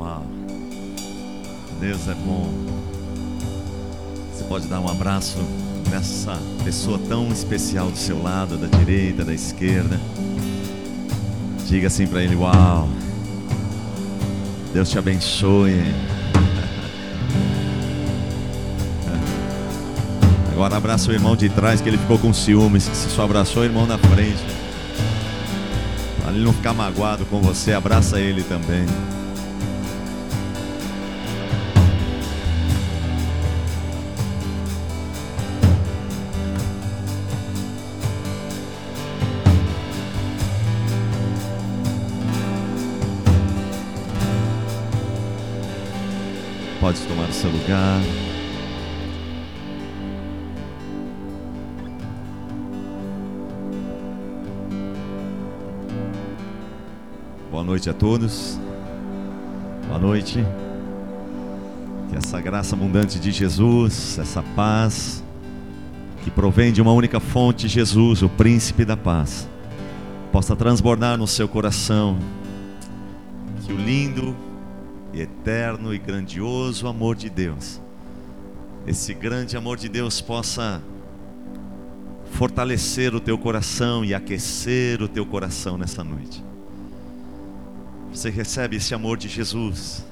Uau. Deus é bom. Você pode dar um abraço nessa pessoa tão especial do seu lado, da direita, da esquerda. Diga assim para ele: Uau. Deus te abençoe. Agora abraça o irmão de trás que ele ficou com ciúmes, se só abraçou o irmão na frente. Para ele não ficar magoado com você, abraça ele também. Pode tomar seu lugar. Boa noite a todos. Boa noite. Que essa graça abundante de Jesus, essa paz que provém de uma única fonte, Jesus, o príncipe da paz, possa transbordar no seu coração. Que o lindo e eterno e grandioso amor de Deus, esse grande amor de Deus possa fortalecer o teu coração e aquecer o teu coração nessa noite. Você recebe esse amor de Jesus.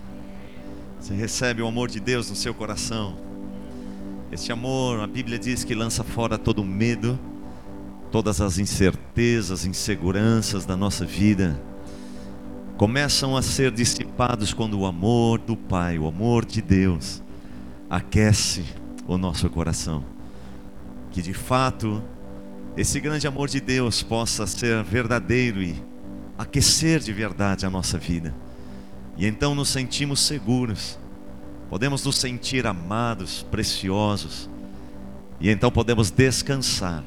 Você recebe o amor de Deus no seu coração. Esse amor, a Bíblia diz que lança fora todo medo, todas as incertezas, inseguranças da nossa vida. Começam a ser dissipados quando o amor do Pai, o amor de Deus, aquece o nosso coração. Que de fato esse grande amor de Deus possa ser verdadeiro e aquecer de verdade a nossa vida. E então nos sentimos seguros, podemos nos sentir amados, preciosos, e então podemos descansar,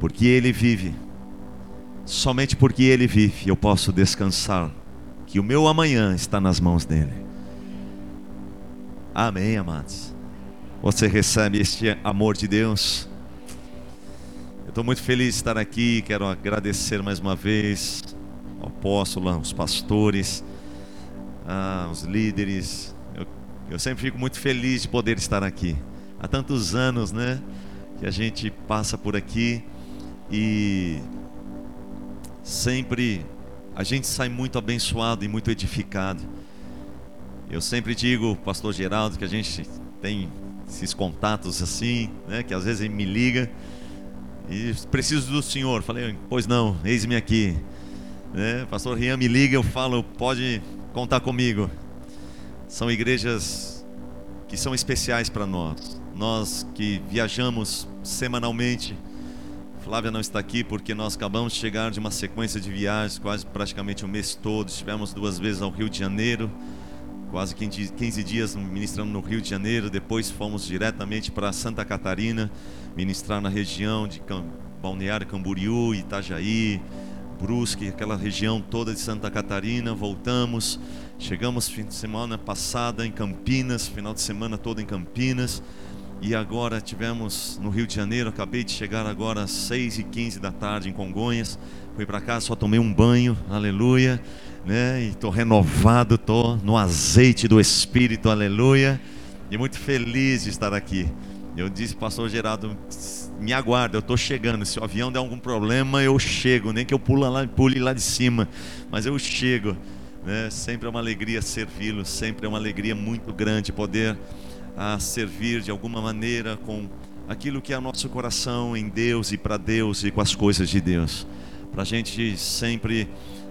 porque Ele vive. Somente porque Ele vive eu posso descansar, que o meu amanhã está nas mãos dEle. Amém, amados. Você recebe este amor de Deus. Eu estou muito feliz de estar aqui. Quero agradecer mais uma vez ao apóstolo, os pastores, ah, os líderes. Eu, eu sempre fico muito feliz de poder estar aqui. Há tantos anos, né, que a gente passa por aqui e sempre a gente sai muito abençoado e muito edificado. Eu sempre digo, pastor Geraldo, que a gente tem esses contatos assim, né, que às vezes ele me liga e preciso do senhor. Falei, pois não, eis-me aqui. Né? Pastor Rian me liga, eu falo, pode contar comigo. São igrejas que são especiais para nós. Nós que viajamos semanalmente. Flávia não está aqui porque nós acabamos de chegar de uma sequência de viagens, quase praticamente o mês todo. Estivemos duas vezes ao Rio de Janeiro, quase 15 dias ministrando no Rio de Janeiro. Depois fomos diretamente para Santa Catarina, ministrar na região de Balneário Camboriú, Itajaí, Brusque, aquela região toda de Santa Catarina, voltamos, chegamos fim de semana passada em Campinas, final de semana todo em Campinas, e agora tivemos no Rio de Janeiro, acabei de chegar agora às 6 e 15 da tarde em Congonhas, fui para casa, só tomei um banho, aleluia, né? E estou renovado, estou no azeite do Espírito, aleluia, e muito feliz de estar aqui. Eu disse, pastor Geraldo, me aguarda, eu estou chegando. Se o avião der algum problema, eu chego. Nem que eu pule lá, pule lá de cima, mas eu chego. Né? Sempre é uma alegria servi-lo, sempre é uma alegria muito grande poder a, servir de alguma maneira com aquilo que é o nosso coração em Deus e para Deus e com as coisas de Deus. Para a gente sempre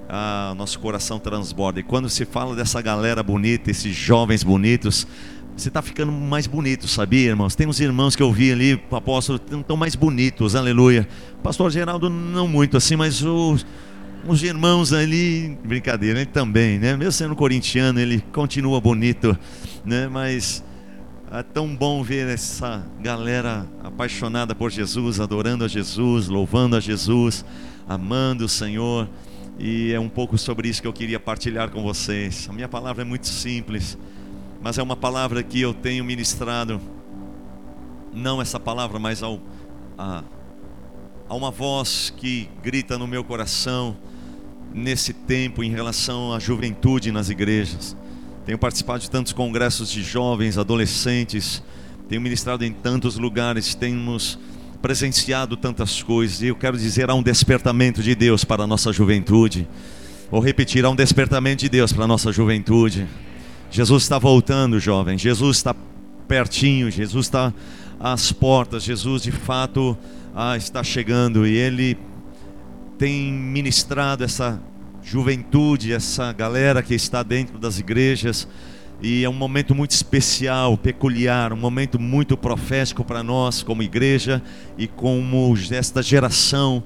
a, nosso coração transborda. E quando se fala dessa galera bonita, esses jovens bonitos, você está ficando mais bonito, sabia, irmãos? Tem uns irmãos que eu vi ali, apóstolo, estão mais bonitos, aleluia. Pastor Geraldo, não muito assim, mas os, os irmãos ali, brincadeira, ele também, né? Mesmo sendo corintiano, ele continua bonito, né? Mas é tão bom ver essa galera apaixonada por Jesus, adorando a Jesus, louvando a Jesus, amando o Senhor. E é um pouco sobre isso que eu queria partilhar com vocês. A minha palavra é muito simples mas é uma palavra que eu tenho ministrado, não essa palavra, mas ao, a, a uma voz que grita no meu coração nesse tempo em relação à juventude nas igrejas. Tenho participado de tantos congressos de jovens, adolescentes, tenho ministrado em tantos lugares, temos presenciado tantas coisas, e eu quero dizer, há um despertamento de Deus para a nossa juventude. Vou repetir, há um despertamento de Deus para a nossa juventude. Jesus está voltando, jovem. Jesus está pertinho. Jesus está às portas. Jesus, de fato, ah, está chegando. E Ele tem ministrado essa juventude, essa galera que está dentro das igrejas. E é um momento muito especial, peculiar, um momento muito profético para nós como igreja e como esta geração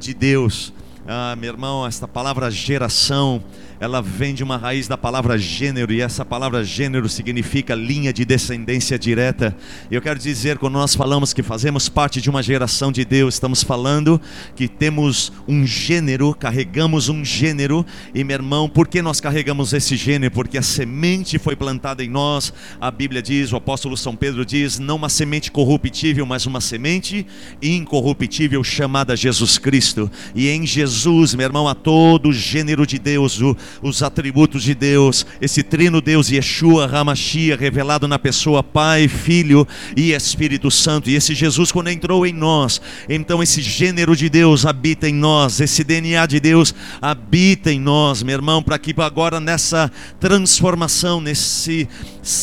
de Deus. Ah, meu irmão, esta palavra geração ela vem de uma raiz da palavra gênero, e essa palavra gênero significa linha de descendência direta. Eu quero dizer, quando nós falamos que fazemos parte de uma geração de Deus, estamos falando que temos um gênero, carregamos um gênero, e meu irmão, por que nós carregamos esse gênero? Porque a semente foi plantada em nós, a Bíblia diz, o apóstolo São Pedro diz, não uma semente corruptível, mas uma semente incorruptível chamada Jesus Cristo, e em Jesus, meu irmão, há todo gênero de Deus, o, os atributos de Deus, esse trino Deus Yeshua Ramachia revelado na pessoa Pai, Filho e Espírito Santo. E esse Jesus quando entrou em nós, então esse gênero de Deus habita em nós, esse DNA de Deus habita em nós, meu irmão, para que agora nessa transformação, nesse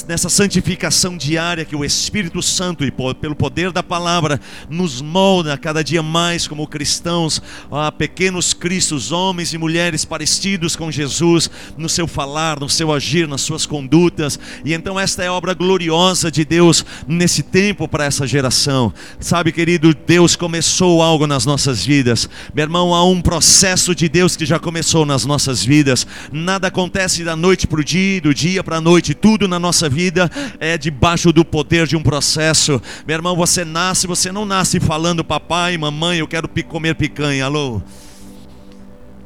nessa santificação diária que o Espírito Santo e pelo poder da palavra nos molda cada dia mais como cristãos, a pequenos cristos, homens e mulheres parecidos com Jesus Jesus no seu falar, no seu agir, nas suas condutas. E então esta é a obra gloriosa de Deus nesse tempo para essa geração. Sabe, querido, Deus começou algo nas nossas vidas. Meu irmão, há um processo de Deus que já começou nas nossas vidas. Nada acontece da noite para o dia, do dia para a noite. Tudo na nossa vida é debaixo do poder de um processo. Meu irmão, você nasce, você não nasce falando papai, mamãe, eu quero comer picanha. Alô?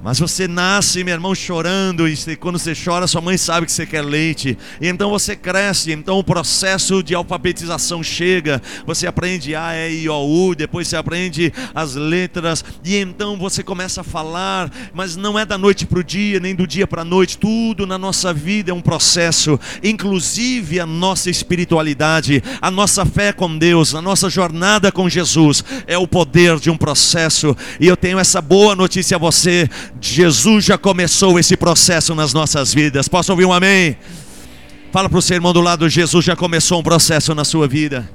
Mas você nasce, meu irmão, chorando, e quando você chora, sua mãe sabe que você quer leite. E então você cresce, então o processo de alfabetização chega. Você aprende A, E, I, O, U, depois você aprende as letras, e então você começa a falar, mas não é da noite para o dia, nem do dia para a noite. Tudo na nossa vida é um processo, inclusive a nossa espiritualidade, a nossa fé com Deus, a nossa jornada com Jesus é o poder de um processo. E eu tenho essa boa notícia a você Jesus já começou esse processo nas nossas vidas. Posso ouvir um amém? Fala para o seu irmão do lado: Jesus já começou um processo na sua vida.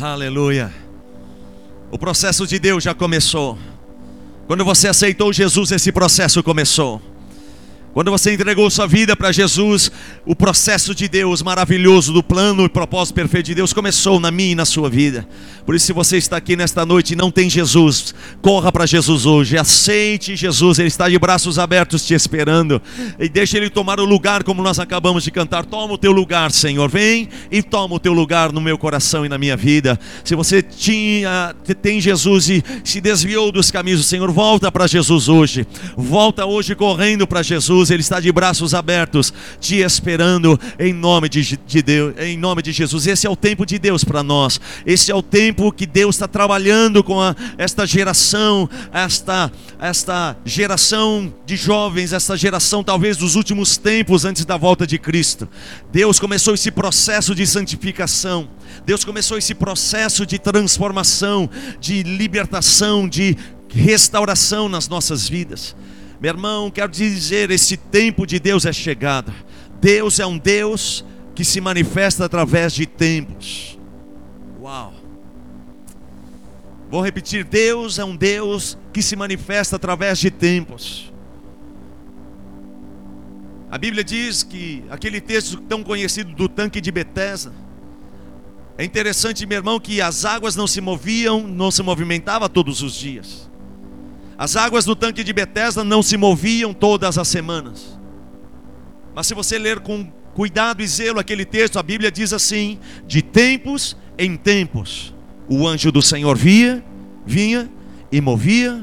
Aleluia. O processo de Deus já começou. Quando você aceitou Jesus, esse processo começou. Quando você entregou sua vida para Jesus, o processo de Deus maravilhoso, do plano e propósito perfeito de Deus começou na minha e na sua vida. Por isso, se você está aqui nesta noite e não tem Jesus, corra para Jesus hoje, aceite Jesus, Ele está de braços abertos te esperando, e deixe Ele tomar o lugar, como nós acabamos de cantar. Toma o teu lugar, Senhor, vem e toma o teu lugar no meu coração e na minha vida. Se você tinha, tem Jesus e se desviou dos caminhos do Senhor, volta para Jesus hoje, volta hoje correndo para Jesus Jesus, Ele está de braços abertos, te esperando em nome de, de Deus, em nome de Jesus. Esse é o tempo de Deus para nós. Esse é o tempo que Deus está trabalhando com a, esta geração, esta, esta geração de jovens, esta geração talvez dos últimos tempos antes da volta de Cristo. Deus começou esse processo de santificação. Deus começou esse processo de transformação, de libertação, de restauração nas nossas vidas. Meu irmão, quero dizer, esse tempo de Deus é chegado. Deus é um Deus que se manifesta através de tempos. Uau! Vou repetir: Deus é um Deus que se manifesta através de tempos. A Bíblia diz que aquele texto tão conhecido do tanque de Betesda, é interessante, meu irmão, que as águas não se moviam, não se movimentavam todos os dias. As águas do tanque de Betesda não se moviam todas as semanas. Mas se você ler com cuidado e zelo aquele texto, a Bíblia diz assim: de tempos em tempos, o anjo do Senhor via, vinha e movia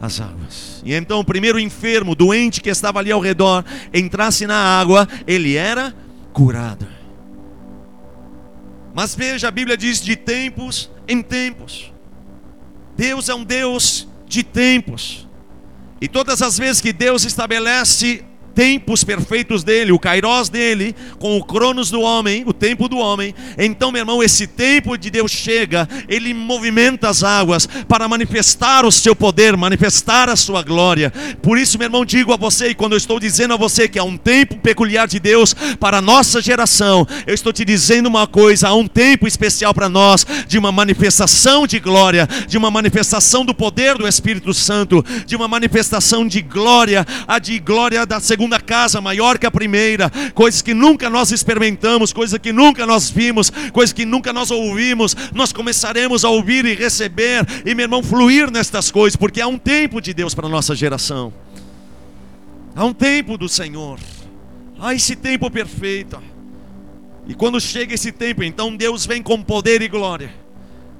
as águas. E então o primeiro enfermo, doente que estava ali ao redor, entrasse na água, ele era curado. Mas veja, a Bíblia diz de tempos em tempos. Deus é um Deus de tempos. E todas as vezes que Deus estabelece tempos perfeitos dele, o kairos dele, com o cronos do homem, o tempo do homem. Então, meu irmão, esse tempo de Deus chega, ele movimenta as águas para manifestar o seu poder, manifestar a sua glória. Por isso, meu irmão, digo a você, e quando eu estou dizendo a você que há um tempo peculiar de Deus para a nossa geração, eu estou te dizendo uma coisa: há um tempo especial para nós de uma manifestação de glória, de uma manifestação do poder do Espírito Santo, de uma manifestação de glória, a de glória da segunda segunda casa maior que a primeira, coisas que nunca nós experimentamos, coisas que nunca nós vimos, coisas que nunca nós ouvimos, nós começaremos a ouvir e receber, e meu irmão, fluir nestas coisas, porque há um tempo de Deus para a nossa geração, há um tempo do Senhor, há esse tempo perfeito, e quando chega esse tempo, então Deus vem com poder e glória.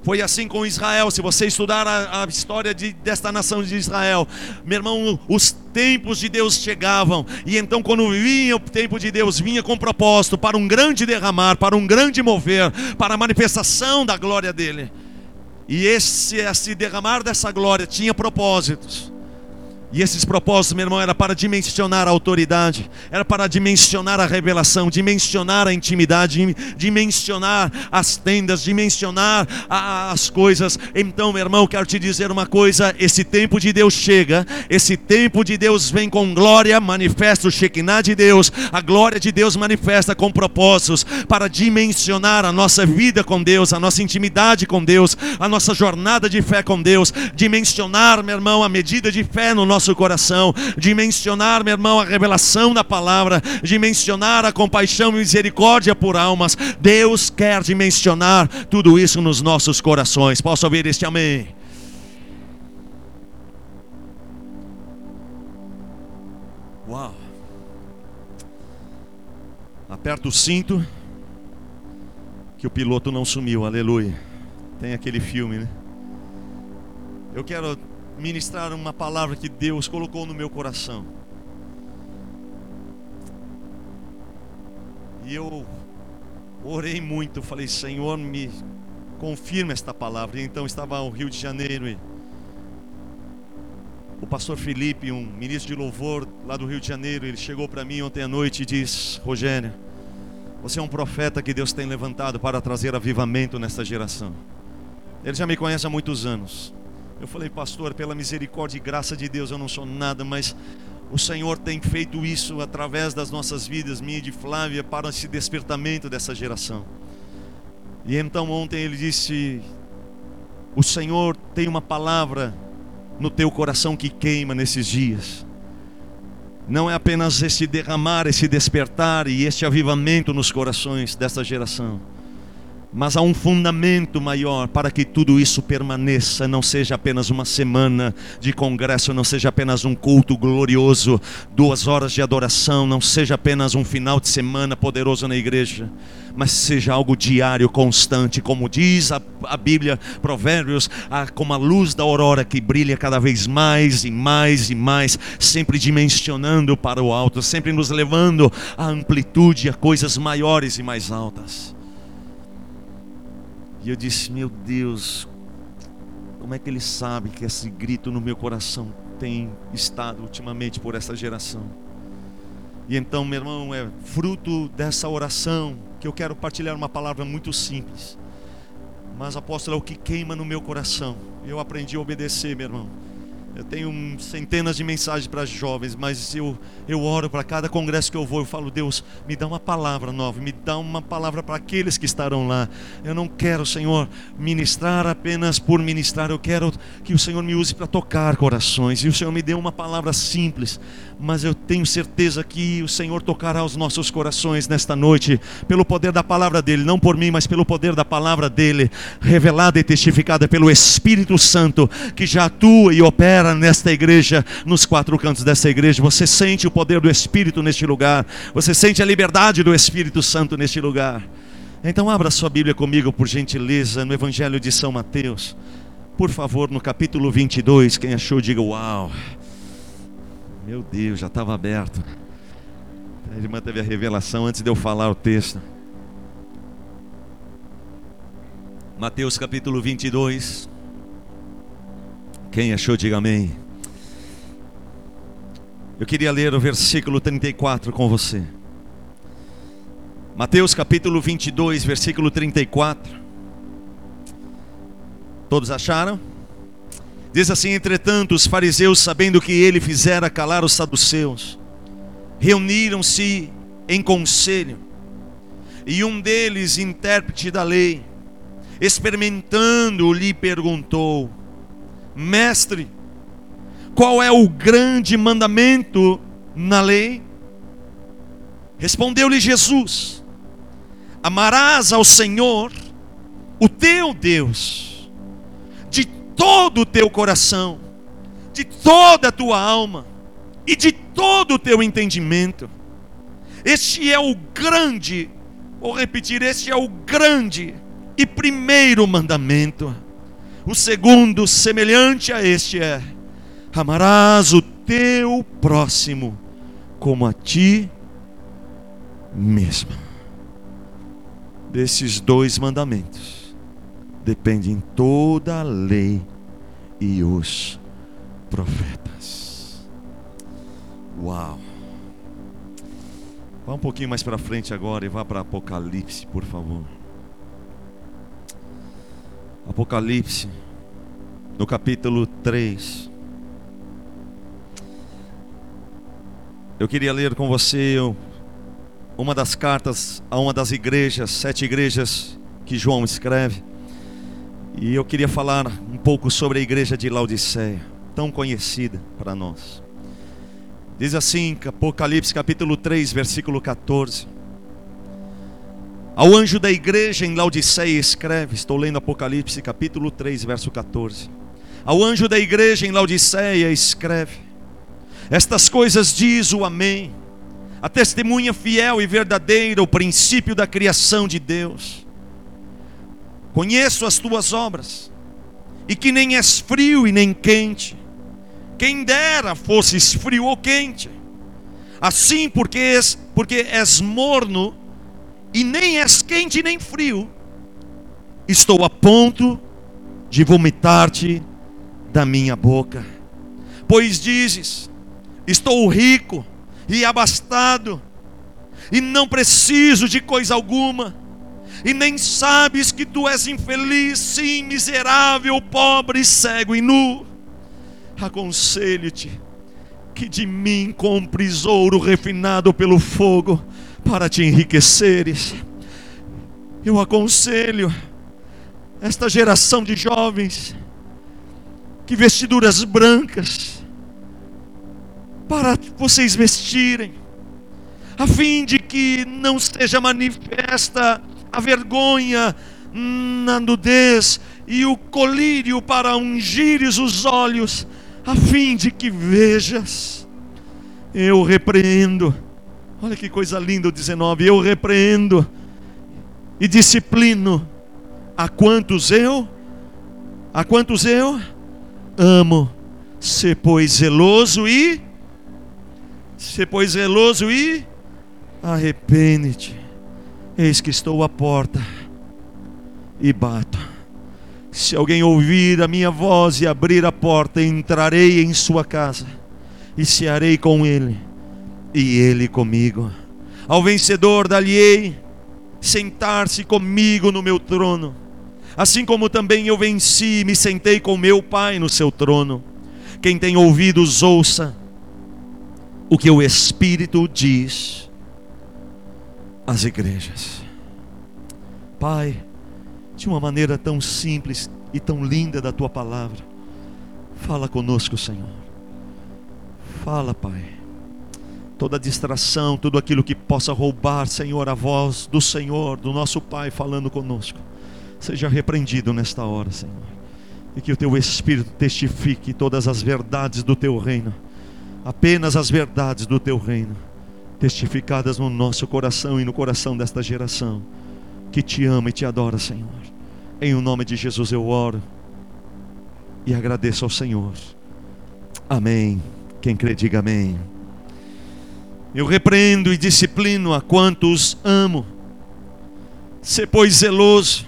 Foi assim com Israel. Se você estudar a, a história de, desta nação de Israel, meu irmão, os tempos de Deus chegavam. E então, quando vinha o tempo de Deus, vinha com propósito para um grande derramar, para um grande mover, para a manifestação da glória dele. E esse, esse derramar dessa glória tinha propósitos. E esses propósitos, meu irmão, era para dimensionar a autoridade, era para dimensionar a revelação, dimensionar a intimidade, dimensionar as tendas, dimensionar as coisas. Então, meu irmão, quero te dizer uma coisa: esse tempo de Deus chega, esse tempo de Deus vem com glória, manifesta o Shekinah de Deus, a glória de Deus manifesta com propósitos para dimensionar a nossa vida com Deus, a nossa intimidade com Deus, a nossa jornada de fé com Deus, dimensionar, meu irmão, a medida de fé no nosso nosso coração, dimensionar, meu irmão, a revelação da palavra, dimensionar a compaixão e misericórdia por almas. Deus quer dimensionar tudo isso nos nossos corações. Posso ouvir este amém? Uau! Aperta o cinto, que o piloto não sumiu, aleluia. Tem aquele filme, né? Eu quero ministrar uma palavra que Deus colocou no meu coração. E eu orei muito, falei, Senhor, me confirma esta palavra. E então estava no Rio de Janeiro e o pastor Felipe, um ministro de louvor lá do Rio de Janeiro, ele chegou para mim ontem à noite e disse: Rogério, você é um profeta que Deus tem levantado para trazer avivamento nesta geração. Ele já me conhece há muitos anos. Eu falei, pastor, pela misericórdia e graça de Deus, eu não sou nada, mas o Senhor tem feito isso através das nossas vidas, minha e de Flávia, para esse despertamento dessa geração. E então ontem ele disse: O Senhor tem uma palavra no teu coração que queima nesses dias. Não é apenas esse derramar, esse despertar e este avivamento nos corações dessa geração mas há um fundamento maior para que tudo isso permaneça, não seja apenas uma semana de congresso, não seja apenas um culto glorioso, duas horas de adoração, não seja apenas um final de semana poderoso na igreja, mas seja algo diário, constante, como diz a, a Bíblia, Provérbios, a, como a luz da aurora que brilha cada vez mais e mais e mais, sempre dimensionando para o alto, sempre nos levando à amplitude, a coisas maiores e mais altas. E eu disse: Meu Deus, como é que ele sabe que esse grito no meu coração tem estado ultimamente por essa geração? E então, meu irmão, é fruto dessa oração que eu quero partilhar uma palavra muito simples. Mas apóstolo é o que queima no meu coração. Eu aprendi a obedecer, meu irmão. Eu tenho centenas de mensagens para jovens, mas eu, eu oro para cada congresso que eu vou. Eu falo, Deus, me dá uma palavra nova, me dá uma palavra para aqueles que estarão lá. Eu não quero, Senhor, ministrar apenas por ministrar. Eu quero que o Senhor me use para tocar corações. E o Senhor me dê uma palavra simples, mas eu tenho certeza que o Senhor tocará os nossos corações nesta noite, pelo poder da palavra dEle, não por mim, mas pelo poder da palavra dEle, revelada e testificada pelo Espírito Santo, que já atua e opera nesta igreja, nos quatro cantos dessa igreja. Você sente o poder do Espírito neste lugar. Você sente a liberdade do Espírito Santo neste lugar. Então abra sua Bíblia comigo, por gentileza, no Evangelho de São Mateus. Por favor, no capítulo 22, quem achou, diga uau. Meu Deus, já estava aberto. A irmã teve a revelação antes de eu falar o texto. Mateus capítulo 22. Quem achou, diga amém. Eu queria ler o versículo 34 com você. Mateus capítulo 22, versículo 34. Todos acharam? Diz assim: Entretanto, os fariseus, sabendo que ele fizera calar os saduceus, reuniram-se em conselho, e um deles, intérprete da lei, experimentando, lhe perguntou: Mestre, qual é o grande mandamento na lei? Respondeu-lhe Jesus: Amarás ao Senhor, o teu Deus, todo o teu coração, de toda a tua alma e de todo o teu entendimento. Este é o grande, vou repetir, este é o grande e primeiro mandamento. O segundo, semelhante a este, é: amarás o teu próximo como a ti mesmo. Desses dois mandamentos dependem toda a lei e os profetas. Uau! Vá um pouquinho mais para frente agora e vá para Apocalipse, por favor. Apocalipse, no capítulo 3. Eu queria ler com você uma das cartas a uma das igrejas, sete igrejas que João escreve. E eu queria falar um pouco sobre a igreja de Laodiceia, tão conhecida para nós. Diz assim, Apocalipse capítulo 3, versículo 14. Ao anjo da igreja em Laodiceia escreve, estou lendo Apocalipse capítulo 3, verso 14. Ao anjo da igreja em Laodiceia escreve: Estas coisas diz o Amém, a testemunha fiel e verdadeira, o princípio da criação de Deus. Conheço as tuas obras, e que nem és frio e nem quente. Quem dera fosses frio ou quente. Assim, porque és, porque és morno e nem és quente nem frio, estou a ponto de vomitar-te da minha boca. Pois dizes: Estou rico e abastado, e não preciso de coisa alguma e nem sabes que tu és infeliz, sim, miserável, pobre, cego e nu. Aconselho-te que de mim compres ouro refinado pelo fogo para te enriqueceres. Eu aconselho esta geração de jovens que vestiduras brancas para vocês vestirem, a fim de que não seja manifesta a vergonha na nudez e o colírio para ungires os olhos, a fim de que vejas. Eu repreendo, olha que coisa linda o 19. Eu repreendo e disciplino a quantos eu, a quantos eu amo. Se pois zeloso e, se pois zeloso e, arrepende-te. Eis que estou à porta e bato. Se alguém ouvir a minha voz e abrir a porta, entrarei em sua casa e cearei com ele, e ele comigo. Ao vencedor dar-lhe-ei sentar-se comigo no meu trono, assim como também eu venci e me sentei com meu Pai no seu trono. Quem tem ouvidos, ouça o que o Espírito diz as igrejas. Pai, de uma maneira tão simples e tão linda da tua palavra, fala conosco, Senhor. Fala, Pai. Toda distração, tudo aquilo que possa roubar, Senhor, a voz do Senhor, do nosso Pai falando conosco, seja repreendido nesta hora, Senhor. E que o teu Espírito testifique todas as verdades do teu reino, apenas as verdades do teu reino testificadas no nosso coração e no coração desta geração que te ama e te adora, Senhor. Em o nome de Jesus eu oro e agradeço ao Senhor. Amém. Quem crê, diga amém. Eu repreendo e disciplino a quantos amo. Se pois zeloso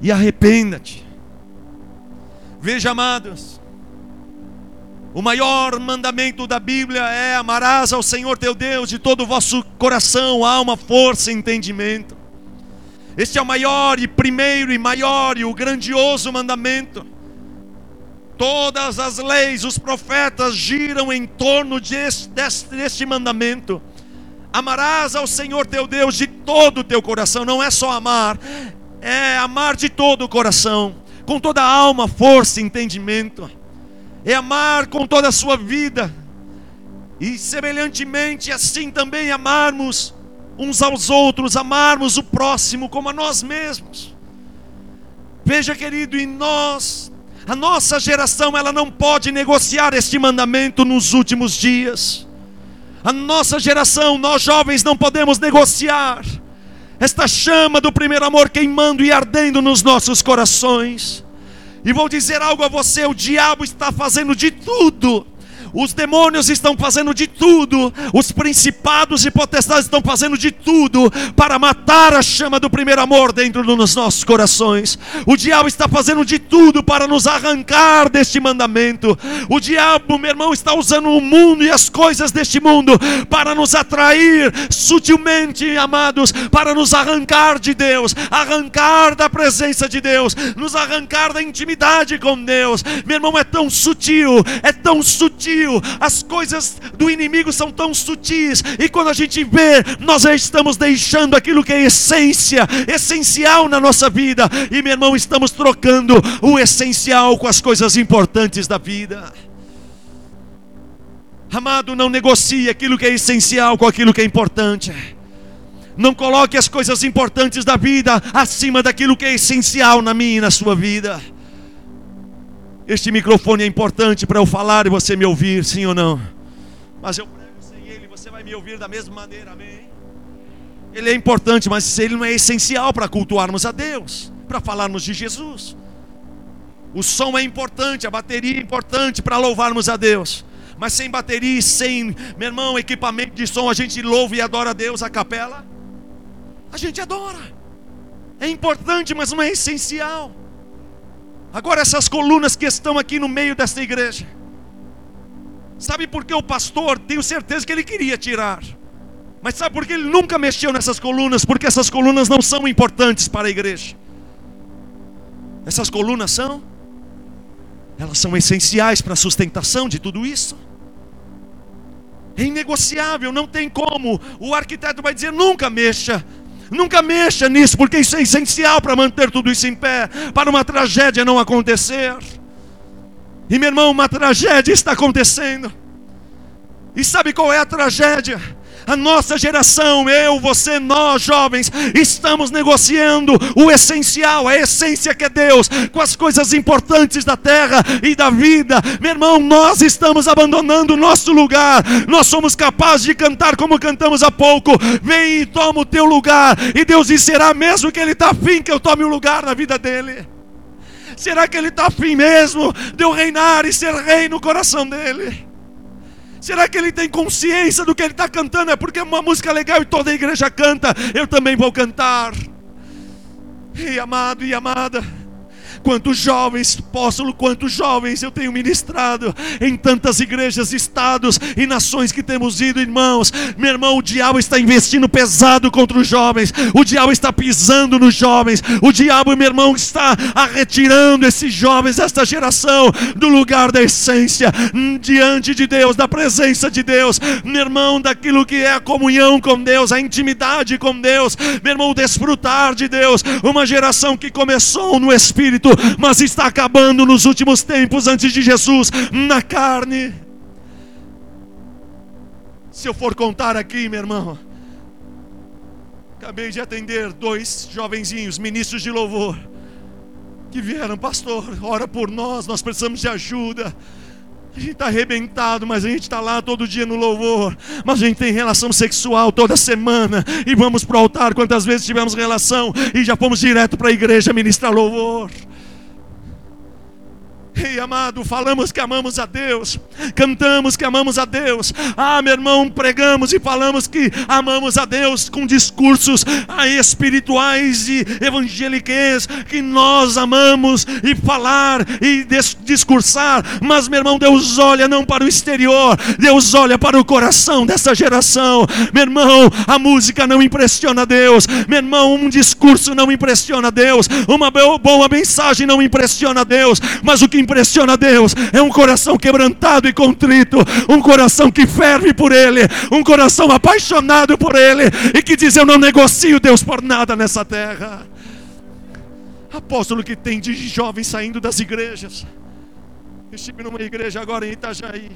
e arrependa-te. Veja, amados, O maior mandamento da Bíblia é: amarás ao Senhor teu Deus de todo o vosso coração, alma, força e entendimento. Este é o maior e primeiro e maior e o grandioso mandamento. Todas as leis, os profetas giram em torno deste, deste, deste mandamento. Amarás ao Senhor teu Deus de todo o teu coração, não é só amar, é amar de todo o coração, com toda a alma, força e entendimento é amar com toda a sua vida, e semelhantemente assim também amarmos uns aos outros, amarmos o próximo como a nós mesmos. Veja, querido, em nós, a nossa geração, ela não pode negociar este mandamento nos últimos dias. A nossa geração, nós jovens, não podemos negociar esta chama do primeiro amor queimando e ardendo nos nossos corações. E vou dizer algo a você: o diabo está fazendo de tudo os demônios estão fazendo de tudo, os principados e potestades estão fazendo de tudo para matar a chama do primeiro amor dentro dos nossos corações. O diabo está fazendo de tudo para nos arrancar deste mandamento. O diabo, meu irmão, está usando o mundo e as coisas deste mundo para nos atrair sutilmente, amados, para nos arrancar de Deus, arrancar da presença de Deus, nos arrancar da intimidade com Deus. Meu irmão, é tão sutil, é tão sutil sutil, as coisas do inimigo são tão sutis, e quando a gente vê, nós já estamos deixando aquilo que é essência, essencial na nossa vida, e meu irmão, estamos trocando o essencial com as coisas importantes da vida. Amado, não negocie aquilo que é essencial com aquilo que é importante. Não coloque as coisas importantes da vida acima daquilo que é essencial na minha e na sua vida. Este microfone é importante para eu falar e você me ouvir, sim ou não? Mas eu prego sem ele, você vai me ouvir da mesma maneira, amém? Ele é importante, mas ele não é essencial para cultuarmos a Deus, para falarmos de Jesus. O som é importante, a bateria é importante para louvarmos a Deus. Mas sem bateria, sem, meu irmão, equipamento de som, a gente louva e adora a Deus, a capela. A gente adora. É importante, mas não é essencial. Agora, essas colunas que estão aqui no meio desta igreja, sabe por que o pastor, tenho certeza que ele queria tirar, mas sabe por que ele nunca mexeu nessas colunas? Porque essas colunas não são importantes para a igreja. Essas colunas são, elas são essenciais para a sustentação de tudo isso. É inegociável, não tem como. O arquiteto vai dizer: nunca mexa. Nunca mexa nisso, porque isso é essencial para manter tudo isso em pé, para uma tragédia não acontecer. E meu irmão, uma tragédia está acontecendo. E sabe qual é a tragédia? A nossa geração, eu, você, nós jovens, estamos negociando o essencial, a essência que é Deus, com as coisas importantes da terra e da vida. Meu irmão, nós estamos abandonando o nosso lugar. Nós somos capazes de cantar como cantamos há pouco. Vem e toma o teu lugar. E Deus diz: será mesmo que Ele está afim que eu tome o lugar na vida dele? Será que Ele está afim mesmo de eu reinar e ser rei no coração dele? Será que ele tem consciência do que ele está cantando? É porque é uma música legal e toda a igreja canta. Eu também vou cantar. E amado e amada. Quantos jovens, apóstolo, quantos jovens eu tenho ministrado em tantas igrejas, estados e nações que temos ido, irmãos. Meu irmão, o diabo está investindo pesado contra os jovens, o diabo está pisando nos jovens, o diabo, meu irmão, está retirando esses jovens, esta geração, do lugar da essência, diante de Deus, da presença de Deus, meu irmão, daquilo que é a comunhão com Deus, a intimidade com Deus, meu irmão, desfrutar de Deus, uma geração que começou no Espírito, mas está acabando nos últimos tempos antes de Jesus na carne. Se eu for contar aqui, meu irmão, acabei de atender dois jovenzinhos, ministros de louvor, que vieram, pastor, ora por nós, nós precisamos de ajuda. A gente está arrebentado, mas a gente está lá todo dia no louvor. Mas a gente tem relação sexual toda semana. E vamos para o altar quantas vezes tivemos relação. E já fomos direto para a igreja ministrar louvor. Ei, amado, falamos que amamos a Deus, cantamos que amamos a Deus. Ah, meu irmão, pregamos e falamos que amamos a Deus com discursos ah, espirituais e evangeliques, que nós amamos e falar e discursar. Mas, meu irmão, Deus olha não para o exterior, Deus olha para o coração dessa geração. Meu irmão, a música não impressiona Deus. Meu irmão, um discurso não impressiona Deus. Uma boa mensagem não impressiona Deus. Mas o que impressiona Deus é um coração quebrantado e contrito, um coração que ferve por Ele, um coração apaixonado por Ele e que diz: Eu não negocio Deus por nada nessa terra. Apóstolo que tem de jovens saindo das igrejas. Eu estive numa igreja agora em Itajaí,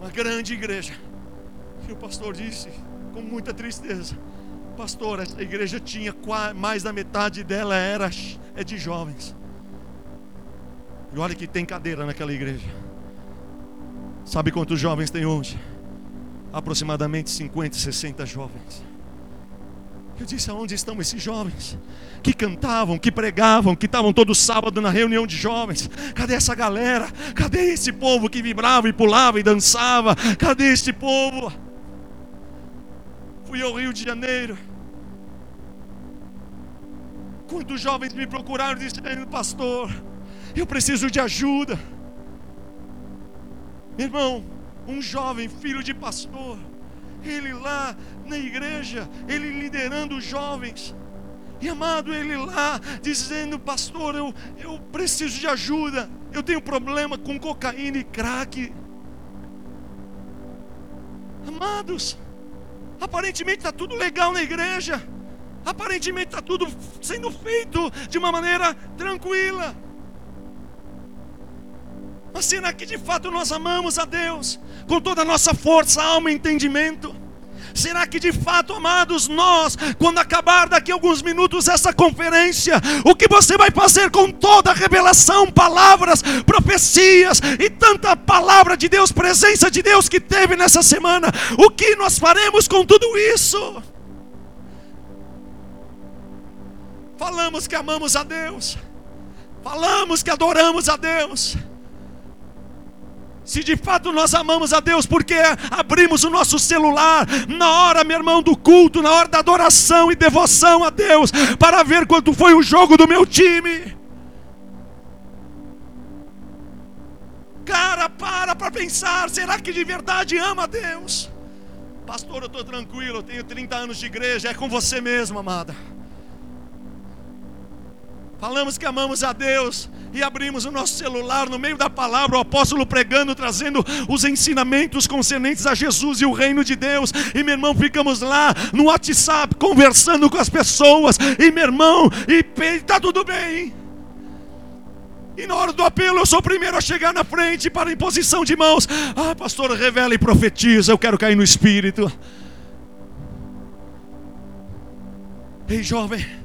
uma grande igreja. E o pastor disse, com muita tristeza: Pastor, essa igreja tinha mais da metade dela era é de jovens. E olha que tem cadeira naquela igreja. Sabe quantos jovens tem hoje? Aproximadamente 50, 60 jovens. Eu disse: aonde estão esses jovens? Que cantavam, que pregavam, que estavam todo sábado na reunião de jovens. Cadê essa galera? Cadê esse povo que vibrava e pulava e dançava? Cadê esse povo? Fui ao Rio de Janeiro. Quantos jovens me procuraram dizendo, pastor, eu preciso de ajuda. Irmão, um jovem filho de pastor, ele lá na igreja, ele liderando os jovens. E amado, ele lá dizendo: Pastor, eu, eu preciso de ajuda. Eu tenho problema com cocaína e crack. Amados, aparentemente está tudo legal na igreja. Aparentemente está tudo sendo feito de uma maneira tranquila. Mas será que de fato nós amamos a Deus com toda a nossa força, alma e entendimento? Será que de fato, amados, nós, quando acabar daqui a alguns minutos essa conferência, o que você vai fazer com toda a revelação, palavras, profecias e tanta palavra de Deus, presença de Deus que teve nessa semana? O que nós faremos com tudo isso? Falamos que amamos a Deus, falamos que adoramos a Deus se de fato nós amamos a Deus, porque abrimos o nosso celular na hora, meu irmão, do culto, na hora da adoração e devoção a Deus, para ver quanto foi o jogo do meu time. Cara, para para pensar, será que de verdade ama a Deus? Pastor, eu estou tranquilo, eu tenho 30 anos de igreja, é com você mesmo, amada. Falamos que amamos a Deus e abrimos o nosso celular no meio da palavra, o apóstolo pregando, trazendo os ensinamentos concernentes a Jesus e o reino de Deus. E meu irmão, ficamos lá no WhatsApp conversando com as pessoas. E meu irmão, e está tudo bem. E na hora do apelo, eu sou o primeiro a chegar na frente para a imposição de mãos. Ah, pastor, revela e profetiza. Eu quero cair no espírito. Ei, jovem.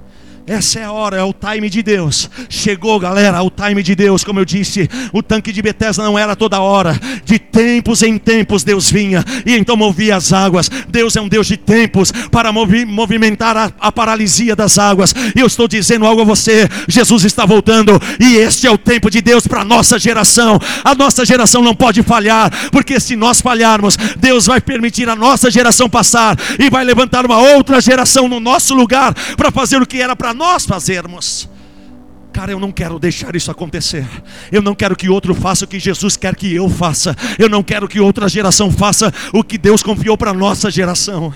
Essa é a hora, é o time de Deus. Chegou, galera, o time de Deus. Como eu disse, o tanque de Betesda não era toda hora. De tempos em tempos Deus vinha e então movia as águas. Deus é um Deus de tempos para movi movimentar a, a paralisia das águas. E eu estou dizendo algo a você: Jesus está voltando e este é o tempo de Deus para a nossa geração. A nossa geração não pode falhar, porque se nós falharmos, Deus vai permitir a nossa geração passar e vai levantar uma outra geração no nosso lugar para fazer o que era para nós fazermos. Cara, eu não quero deixar isso acontecer. Eu não quero que outro faça o que Jesus quer que eu faça. Eu não quero que outra geração faça o que Deus confiou para nossa geração.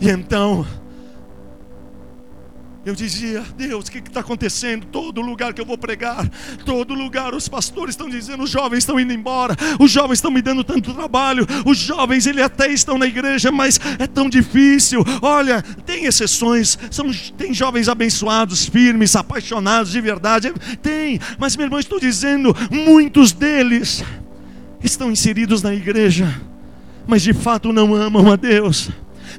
E então, eu dizia, Deus, o que está acontecendo? Todo lugar que eu vou pregar, todo lugar os pastores estão dizendo, os jovens estão indo embora, os jovens estão me dando tanto trabalho, os jovens ele até estão na igreja, mas é tão difícil. Olha, tem exceções, são, tem jovens abençoados, firmes, apaixonados de verdade, tem, mas meu irmão, estou dizendo, muitos deles estão inseridos na igreja, mas de fato não amam a Deus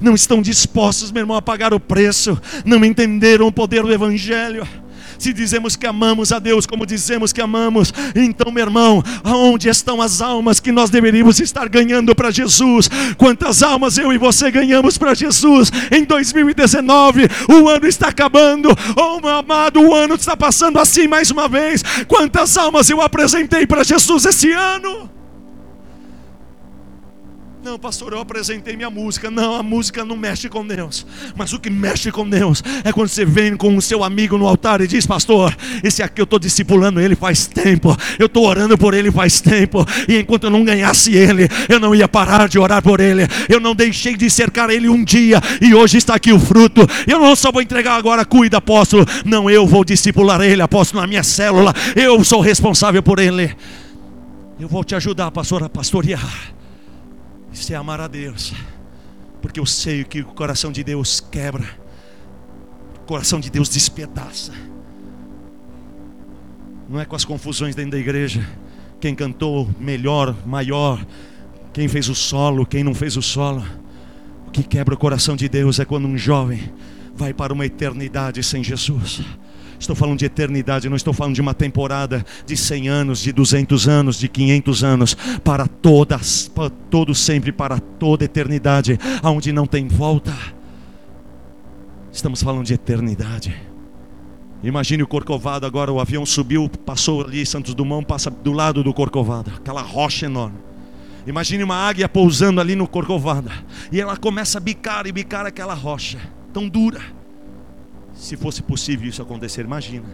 não estão dispostos, meu irmão, a pagar o preço, não entenderam o poder do Evangelho. se dizemos que amamos a Deus como dizemos que amamos, então, meu irmão, aonde estão as almas que nós deveríamos estar ganhando para Jesus? Quantas almas eu e você ganhamos para Jesus em 2019? O ano está acabando, oh meu amado, o ano está passando assim mais uma vez. Quantas almas eu apresentei para Jesus esse ano? Não, pastor, eu apresentei minha música. Não, a música não mexe com Deus. Mas o que mexe com Deus é quando você vem com o seu amigo no altar e diz: Pastor, esse aqui eu estou discipulando ele faz tempo. Eu estou orando por ele faz tempo. E enquanto eu não ganhasse ele, eu não ia parar de orar por ele. Eu não deixei de cercar ele um dia. E hoje está aqui o fruto. Eu não só vou entregar agora, cuida, apóstolo. Não, eu vou discipular ele, apóstolo, na minha célula. Eu sou responsável por ele. Eu vou te ajudar, pastor, a pastorear. Isso é amar a Deus. Porque eu sei que o coração de Deus quebra. O coração de Deus despedaça. Não é com as confusões dentro da igreja. Quem cantou melhor, maior. Quem fez o solo, quem não fez o solo. O que quebra o coração de Deus é quando um jovem vai para uma eternidade sem Jesus. Estou falando de eternidade, não estou falando de uma temporada de 100 anos, de 200 anos, de 500 anos, para todas, para todo sempre, para toda eternidade, aonde não tem volta. Estamos falando de eternidade. Imagine o Corcovado agora, o avião subiu, passou ali, Santos Dumont passa do lado do Corcovado, aquela rocha enorme. Imagine uma águia pousando ali no Corcovado, e ela começa a bicar e bicar aquela rocha, tão dura. Se fosse possível isso acontecer, imagina.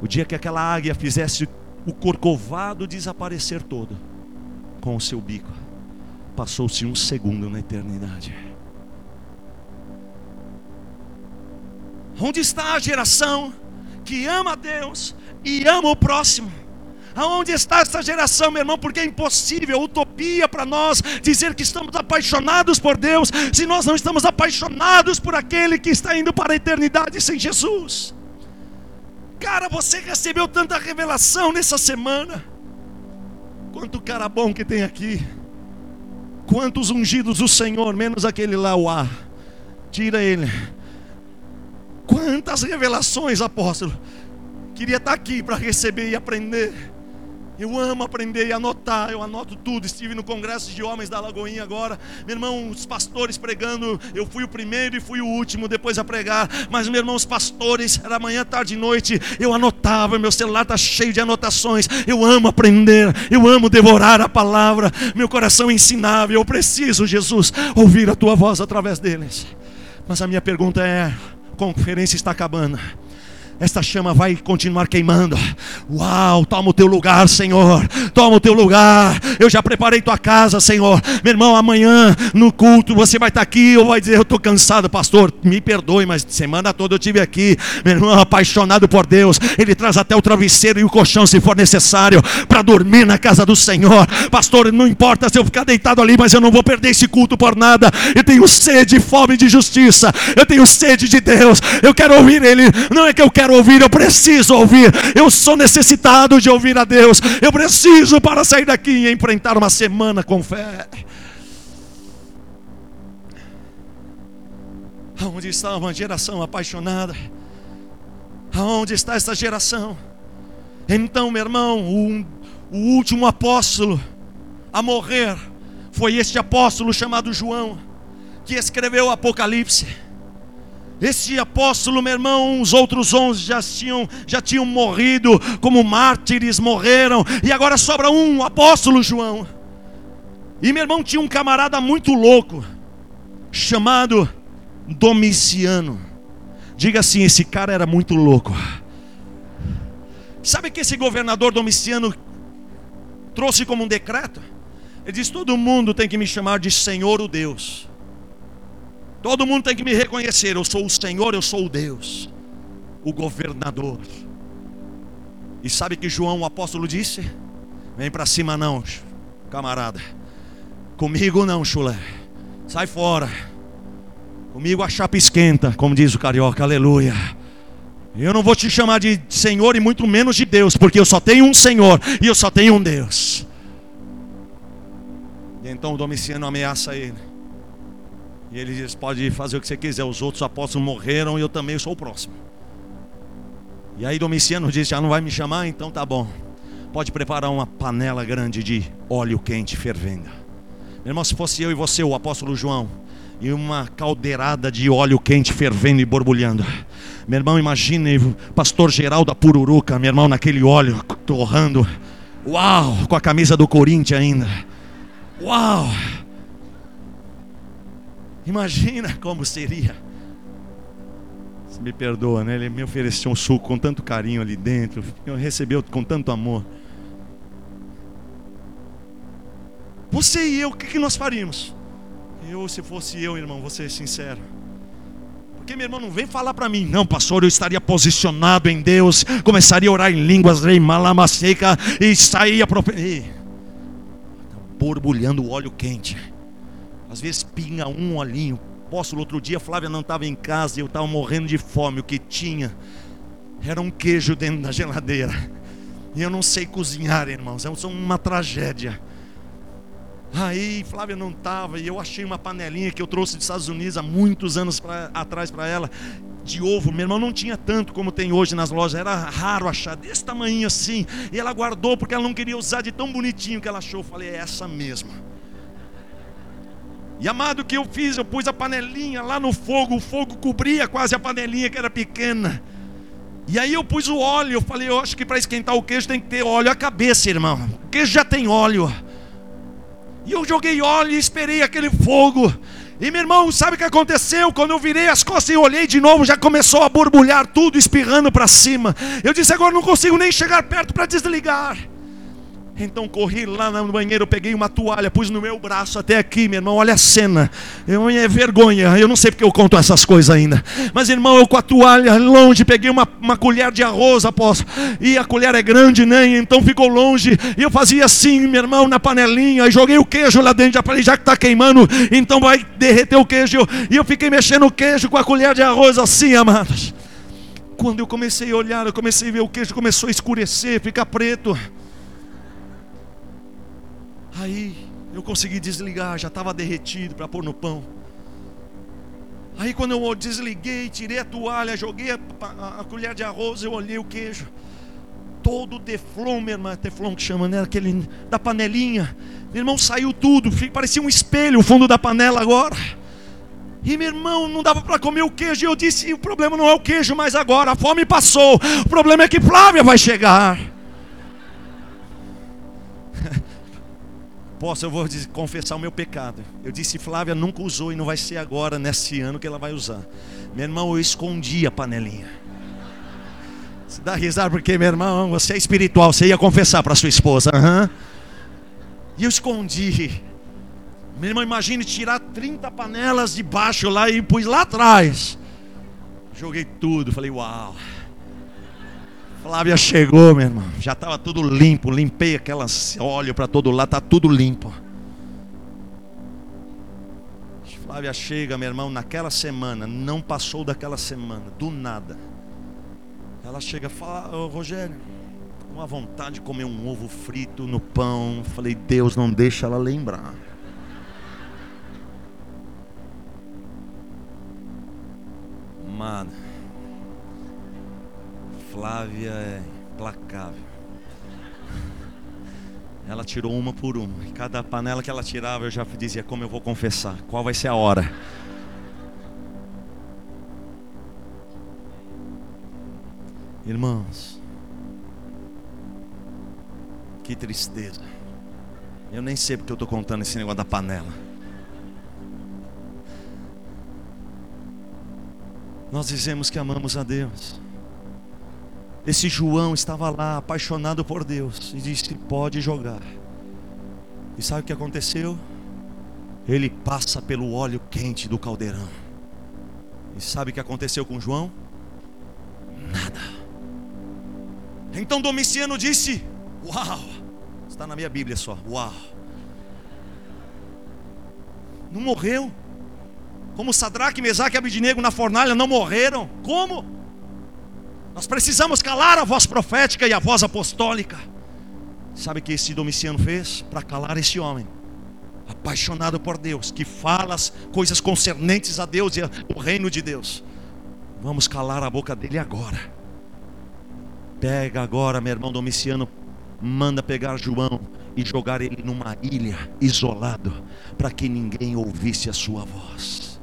O dia que aquela águia fizesse o corcovado desaparecer todo com o seu bico. Passou-se um segundo na eternidade. Onde está a geração que ama a Deus e ama o próximo? Aonde está essa geração, meu irmão? Porque é impossível, utopia para nós dizer que estamos apaixonados por Deus, se nós não estamos apaixonados por aquele que está indo para a eternidade sem Jesus. Cara, você recebeu tanta revelação nessa semana. Quanto cara bom que tem aqui. Quantos ungidos do Senhor, menos aquele lá, o ar. Tira ele. Quantas revelações, apóstolo. Queria estar aqui para receber e aprender. Eu amo aprender e anotar, eu anoto tudo. Estive no Congresso de Homens da Lagoinha agora. Meu irmão, os pastores pregando. Eu fui o primeiro e fui o último depois a pregar. Mas, meu irmão, os pastores, era manhã, tarde e noite. Eu anotava, meu celular está cheio de anotações. Eu amo aprender, eu amo devorar a palavra. Meu coração é ensinável. Eu preciso, Jesus, ouvir a tua voz através deles. Mas a minha pergunta é: a conferência está acabando esta chama vai continuar queimando. Uau, toma o teu lugar, Senhor. Toma o teu lugar. Eu já preparei tua casa, Senhor. Meu irmão, amanhã no culto você vai estar aqui ou vai dizer: Eu estou cansado, pastor. Me perdoe, mas semana toda eu tive aqui. Meu irmão, apaixonado por Deus. Ele traz até o travesseiro e o colchão se for necessário para dormir na casa do Senhor. Pastor, não importa se eu ficar deitado ali, mas eu não vou perder esse culto por nada. Eu tenho sede, fome de justiça. Eu tenho sede de Deus. Eu quero ouvir Ele. Não é que eu quero quero ouvir, eu preciso ouvir. Eu sou necessitado de ouvir a Deus. Eu preciso para sair daqui e enfrentar uma semana com fé. Aonde está uma geração apaixonada? Aonde está essa geração? Então, meu irmão, o, o último apóstolo a morrer foi este apóstolo chamado João, que escreveu o Apocalipse. Esse apóstolo, meu irmão, os outros onze já tinham, já tinham morrido, como mártires morreram, e agora sobra um, o apóstolo João. E meu irmão tinha um camarada muito louco, chamado Domiciano. Diga assim: esse cara era muito louco. Sabe que esse governador Domiciano trouxe como um decreto? Ele disse: todo mundo tem que me chamar de Senhor o Deus. Todo mundo tem que me reconhecer. Eu sou o Senhor, eu sou o Deus, o governador. E sabe que João, o apóstolo, disse? Vem para cima, não, camarada. Comigo não, chulé. Sai fora. Comigo a chapa esquenta, como diz o carioca, aleluia. Eu não vou te chamar de Senhor e muito menos de Deus, porque eu só tenho um Senhor e eu só tenho um Deus. E então o Domiciano ameaça ele. E ele diz: Pode fazer o que você quiser. Os outros apóstolos morreram e eu também sou o próximo. E aí Domiciano disse: Já não vai me chamar? Então tá bom. Pode preparar uma panela grande de óleo quente fervendo. Meu irmão, se fosse eu e você, o apóstolo João, e uma caldeirada de óleo quente fervendo e borbulhando. Meu irmão, imagine pastor Geraldo da Pururuca, meu irmão, naquele óleo torrando. Uau, com a camisa do Corinthians ainda. Uau! Imagina como seria. Você me perdoa, né? Ele me ofereceu um suco com tanto carinho ali dentro, recebeu com tanto amor. Você e eu, o que, que nós faríamos? Eu, se fosse eu, irmão, vou ser sincero. Porque meu irmão não vem falar para mim, não, pastor, eu estaria posicionado em Deus, começaria a orar em línguas, rei malamaseca, e saía profecia. Tá borbulhando óleo quente. Às vezes pinga um olhinho. Apóstolo, outro dia Flávia não estava em casa e eu estava morrendo de fome. O que tinha era um queijo dentro da geladeira. E eu não sei cozinhar, irmãos. É uma tragédia. Aí Flávia não estava e eu achei uma panelinha que eu trouxe dos Estados Unidos há muitos anos pra, atrás para ela, de ovo. Meu irmão não tinha tanto como tem hoje nas lojas, era raro achar, desse tamanho assim. E ela guardou porque ela não queria usar de tão bonitinho que ela achou. Eu falei, é essa mesma. E amado, o que eu fiz? Eu pus a panelinha lá no fogo, o fogo cobria quase a panelinha que era pequena. E aí eu pus o óleo, eu falei, eu acho que para esquentar o queijo tem que ter óleo a cabeça, irmão. O queijo já tem óleo. E eu joguei óleo e esperei aquele fogo. E meu irmão, sabe o que aconteceu? Quando eu virei as costas e olhei de novo, já começou a borbulhar tudo, espirrando para cima. Eu disse: agora não consigo nem chegar perto para desligar. Então corri lá no banheiro, peguei uma toalha, pus no meu braço até aqui, meu irmão. Olha a cena. Eu, é vergonha. Eu não sei porque eu conto essas coisas ainda. Mas, irmão, eu com a toalha longe, peguei uma, uma colher de arroz após. E a colher é grande, né? Então ficou longe. E eu fazia assim, meu irmão, na panelinha. E joguei o queijo lá dentro. Já falei, já que está queimando, então vai derreter o queijo. E eu fiquei mexendo o queijo com a colher de arroz assim, amados. Quando eu comecei a olhar, eu comecei a ver o queijo começou a escurecer, ficar preto. Aí eu consegui desligar, já estava derretido para pôr no pão. Aí quando eu desliguei, tirei a toalha, joguei a, a, a colher de arroz, eu olhei o queijo. Todo teflon, meu irmão, teflon que chama, né? Aquele da panelinha. Meu irmão, saiu tudo, parecia um espelho o fundo da panela agora. E meu irmão, não dava para comer o queijo. E eu disse: o problema não é o queijo mais agora, a fome passou. O problema é que Flávia vai chegar. Posso, eu vou confessar o meu pecado. Eu disse, Flávia nunca usou e não vai ser agora, nesse ano, que ela vai usar. Meu irmão, eu escondi a panelinha. Você dá risada porque, meu irmão, você é espiritual, você ia confessar para sua esposa. Uhum. E eu escondi. Meu irmão, imagine tirar 30 panelas de baixo lá e pus lá atrás. Joguei tudo, falei, uau. Flávia chegou, meu irmão. Já estava tudo limpo. Limpei aquelas óleo para todo lado, está tudo limpo. Flávia chega, meu irmão, naquela semana, não passou daquela semana, do nada. Ela chega e fala, oh, Rogério, com a vontade de comer um ovo frito no pão. Falei, Deus, não deixa ela lembrar. Mano Flávia é implacável. Ela tirou uma por uma. E cada panela que ela tirava, eu já dizia como eu vou confessar. Qual vai ser a hora? Irmãos, que tristeza. Eu nem sei porque eu estou contando esse negócio da panela. Nós dizemos que amamos a Deus. Esse João estava lá, apaixonado por Deus, e disse: Pode jogar. E sabe o que aconteceu? Ele passa pelo óleo quente do caldeirão. E sabe o que aconteceu com João? Nada. Então Domiciano disse: Uau! Está na minha Bíblia só. Uau! Não morreu? Como Sadraque, Mesaque e Abidinego na fornalha não morreram? Como? Nós precisamos calar a voz profética e a voz apostólica. Sabe o que esse Domiciano fez? Para calar esse homem, apaixonado por Deus, que fala as coisas concernentes a Deus e ao reino de Deus. Vamos calar a boca dele agora. Pega agora, meu irmão Domiciano, manda pegar João e jogar ele numa ilha, isolado, para que ninguém ouvisse a sua voz.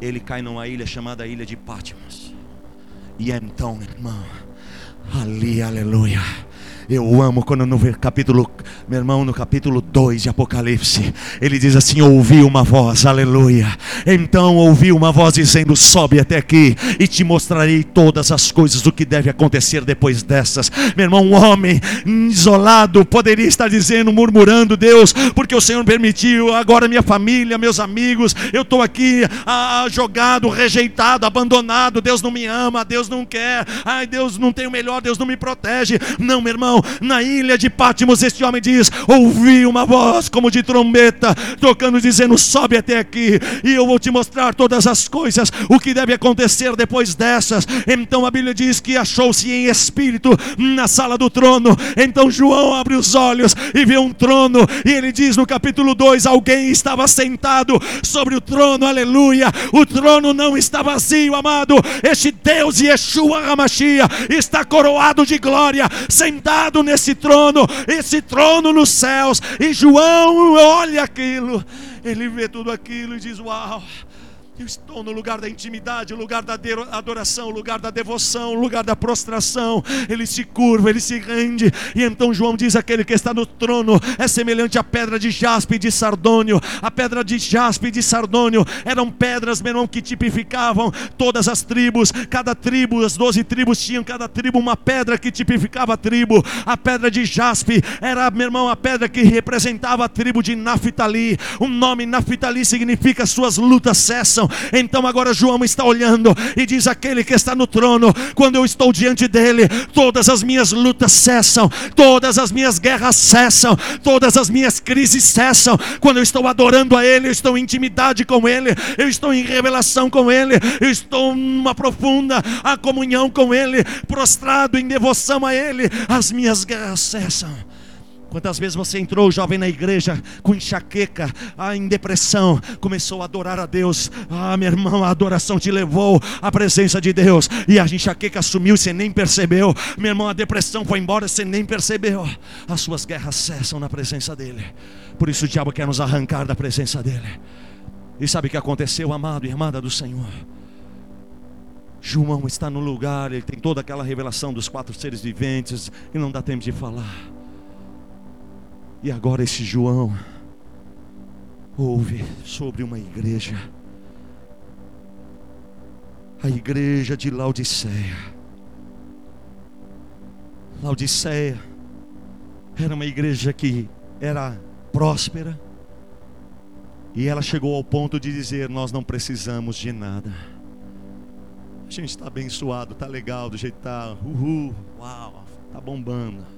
Ele cai numa ilha chamada Ilha de Patmos. E então, irmão, ali, aleluia eu amo quando no capítulo, meu irmão, no capítulo 2 de Apocalipse, ele diz assim: Ouvi uma voz, aleluia. Então ouvi uma voz dizendo: Sobe até aqui e te mostrarei todas as coisas do que deve acontecer depois dessas. Meu irmão, um homem isolado poderia estar dizendo, murmurando: Deus, porque o Senhor permitiu, agora minha família, meus amigos, eu estou aqui ah, jogado, rejeitado, abandonado. Deus não me ama, Deus não quer, ai, Deus não tem o melhor, Deus não me protege. Não, meu irmão, na ilha de Pátimos, este homem diz: Ouvi uma voz como de trombeta, tocando, dizendo: Sobe até aqui, e eu vou te mostrar todas as coisas, o que deve acontecer depois dessas. Então a Bíblia diz que achou-se em espírito na sala do trono. Então João abre os olhos e vê um trono, e ele diz no capítulo 2: Alguém estava sentado sobre o trono, aleluia. O trono não está vazio, amado. Este Deus Yeshua Hamashia está coroado de glória, sentado sentado nesse trono, esse trono nos céus. E João olha aquilo, ele vê tudo aquilo e diz: Uau! Eu estou no lugar da intimidade, o lugar da adoração, o lugar da devoção, o lugar da prostração. Ele se curva, ele se rende. E então João diz: aquele que está no trono é semelhante à pedra de jaspe e de sardônio. A pedra de jaspe e de sardônio eram pedras, meu irmão, que tipificavam todas as tribos. Cada tribo, as doze tribos tinham cada tribo uma pedra que tipificava a tribo. A pedra de jaspe era, meu irmão, a pedra que representava a tribo de Naphtali. O nome Naphtali significa suas lutas cessam então agora João está olhando e diz: Aquele que está no trono, quando eu estou diante dele, todas as minhas lutas cessam, todas as minhas guerras cessam, todas as minhas crises cessam. Quando eu estou adorando a Ele, eu estou em intimidade com Ele, eu estou em revelação com Ele, eu estou numa profunda comunhão com Ele, prostrado em devoção a Ele, as minhas guerras cessam. Quantas vezes você entrou, jovem, na igreja com enxaqueca, ah, em depressão, começou a adorar a Deus. Ah, meu irmão, a adoração te levou à presença de Deus. E a enxaqueca sumiu, você nem percebeu. Meu irmão, a depressão foi embora, você nem percebeu. As suas guerras cessam na presença dEle. Por isso o diabo quer nos arrancar da presença dEle. E sabe o que aconteceu, amado e amada do Senhor? João está no lugar, ele tem toda aquela revelação dos quatro seres viventes, e não dá tempo de falar. E agora esse João ouve sobre uma igreja, a igreja de Laodiceia. Laodiceia era uma igreja que era próspera, e ela chegou ao ponto de dizer: Nós não precisamos de nada. A gente está abençoado, está legal do jeito que está, uhul, uau, está bombando.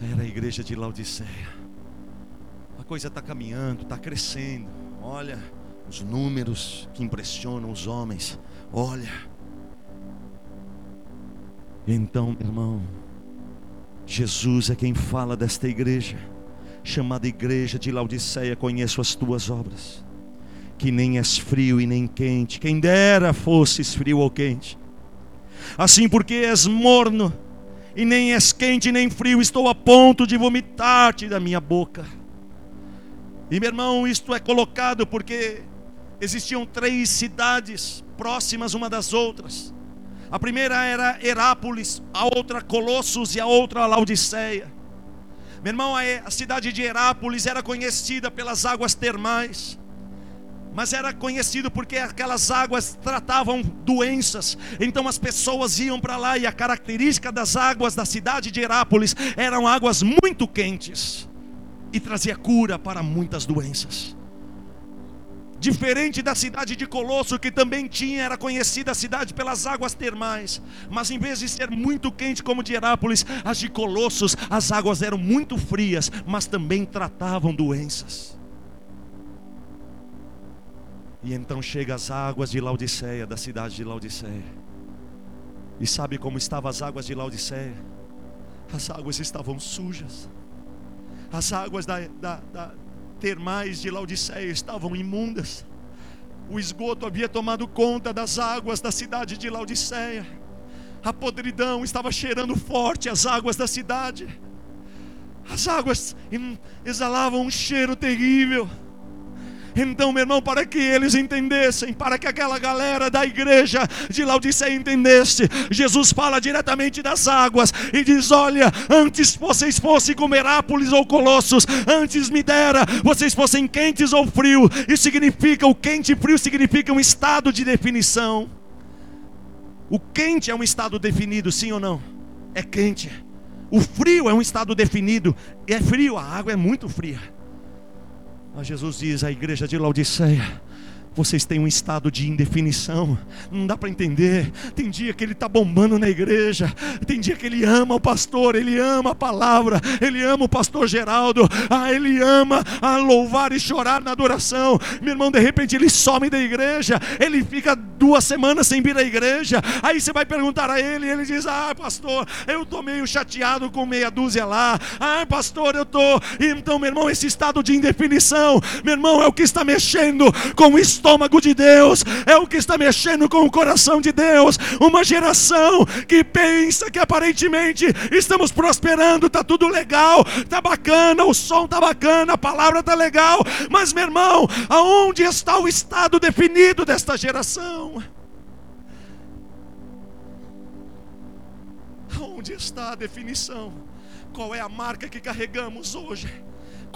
Era a igreja de Laodiceia. A coisa está caminhando, está crescendo. Olha os números que impressionam os homens. Olha. Então, meu irmão, Jesus é quem fala desta igreja, chamada igreja de Laodiceia. Conheço as tuas obras, que nem és frio e nem quente. Quem dera fosses frio ou quente. Assim, porque és morno e nem és quente nem frio, estou a ponto de vomitar-te da minha boca. E meu irmão, isto é colocado porque existiam três cidades próximas uma das outras. A primeira era Herápolis, a outra Colossos e a outra Laodiceia. Meu irmão, a cidade de Herápolis era conhecida pelas águas termais mas era conhecido porque aquelas águas tratavam doenças. Então as pessoas iam para lá e a característica das águas da cidade de Herápolis eram águas muito quentes e trazia cura para muitas doenças. Diferente da cidade de Colosso, que também tinha, era conhecida a cidade pelas águas termais, mas em vez de ser muito quente como de Herápolis, as de Colossos, as águas eram muito frias, mas também tratavam doenças. E então chega as águas de Laodiceia, da cidade de Laodiceia. E sabe como estavam as águas de Laodiceia? As águas estavam sujas. As águas da, da, da termais de Laodiceia estavam imundas. O esgoto havia tomado conta das águas da cidade de Laodiceia. A podridão estava cheirando forte as águas da cidade. As águas exalavam um cheiro terrível. Então, meu irmão, para que eles entendessem, para que aquela galera da igreja de Laodiceia entendesse, Jesus fala diretamente das águas e diz: Olha, antes vocês fossem como Herápolis ou Colossos, antes me dera vocês fossem quentes ou frio. Isso significa, o quente e frio significa um estado de definição. O quente é um estado definido, sim ou não? É quente. O frio é um estado definido. É frio, a água é muito fria. Mas Jesus diz à igreja de Laodiceia: vocês têm um estado de indefinição, não dá para entender. Tem dia que ele está bombando na igreja, tem dia que ele ama o pastor, ele ama a palavra, ele ama o pastor Geraldo, ah, ele ama a louvar e chorar na adoração. Meu irmão, de repente ele some da igreja, ele fica duas semanas sem vir à igreja. Aí você vai perguntar a ele, ele diz: Ah, pastor, eu estou meio chateado com meia dúzia lá. Ah, pastor, eu estou. Então, meu irmão, esse estado de indefinição, meu irmão, é o que está mexendo com o estado estômago de Deus, é o que está mexendo com o coração de Deus. Uma geração que pensa que aparentemente estamos prosperando, está tudo legal, está bacana, o som está bacana, a palavra está legal, mas meu irmão, aonde está o estado definido desta geração? Aonde está a definição? Qual é a marca que carregamos hoje?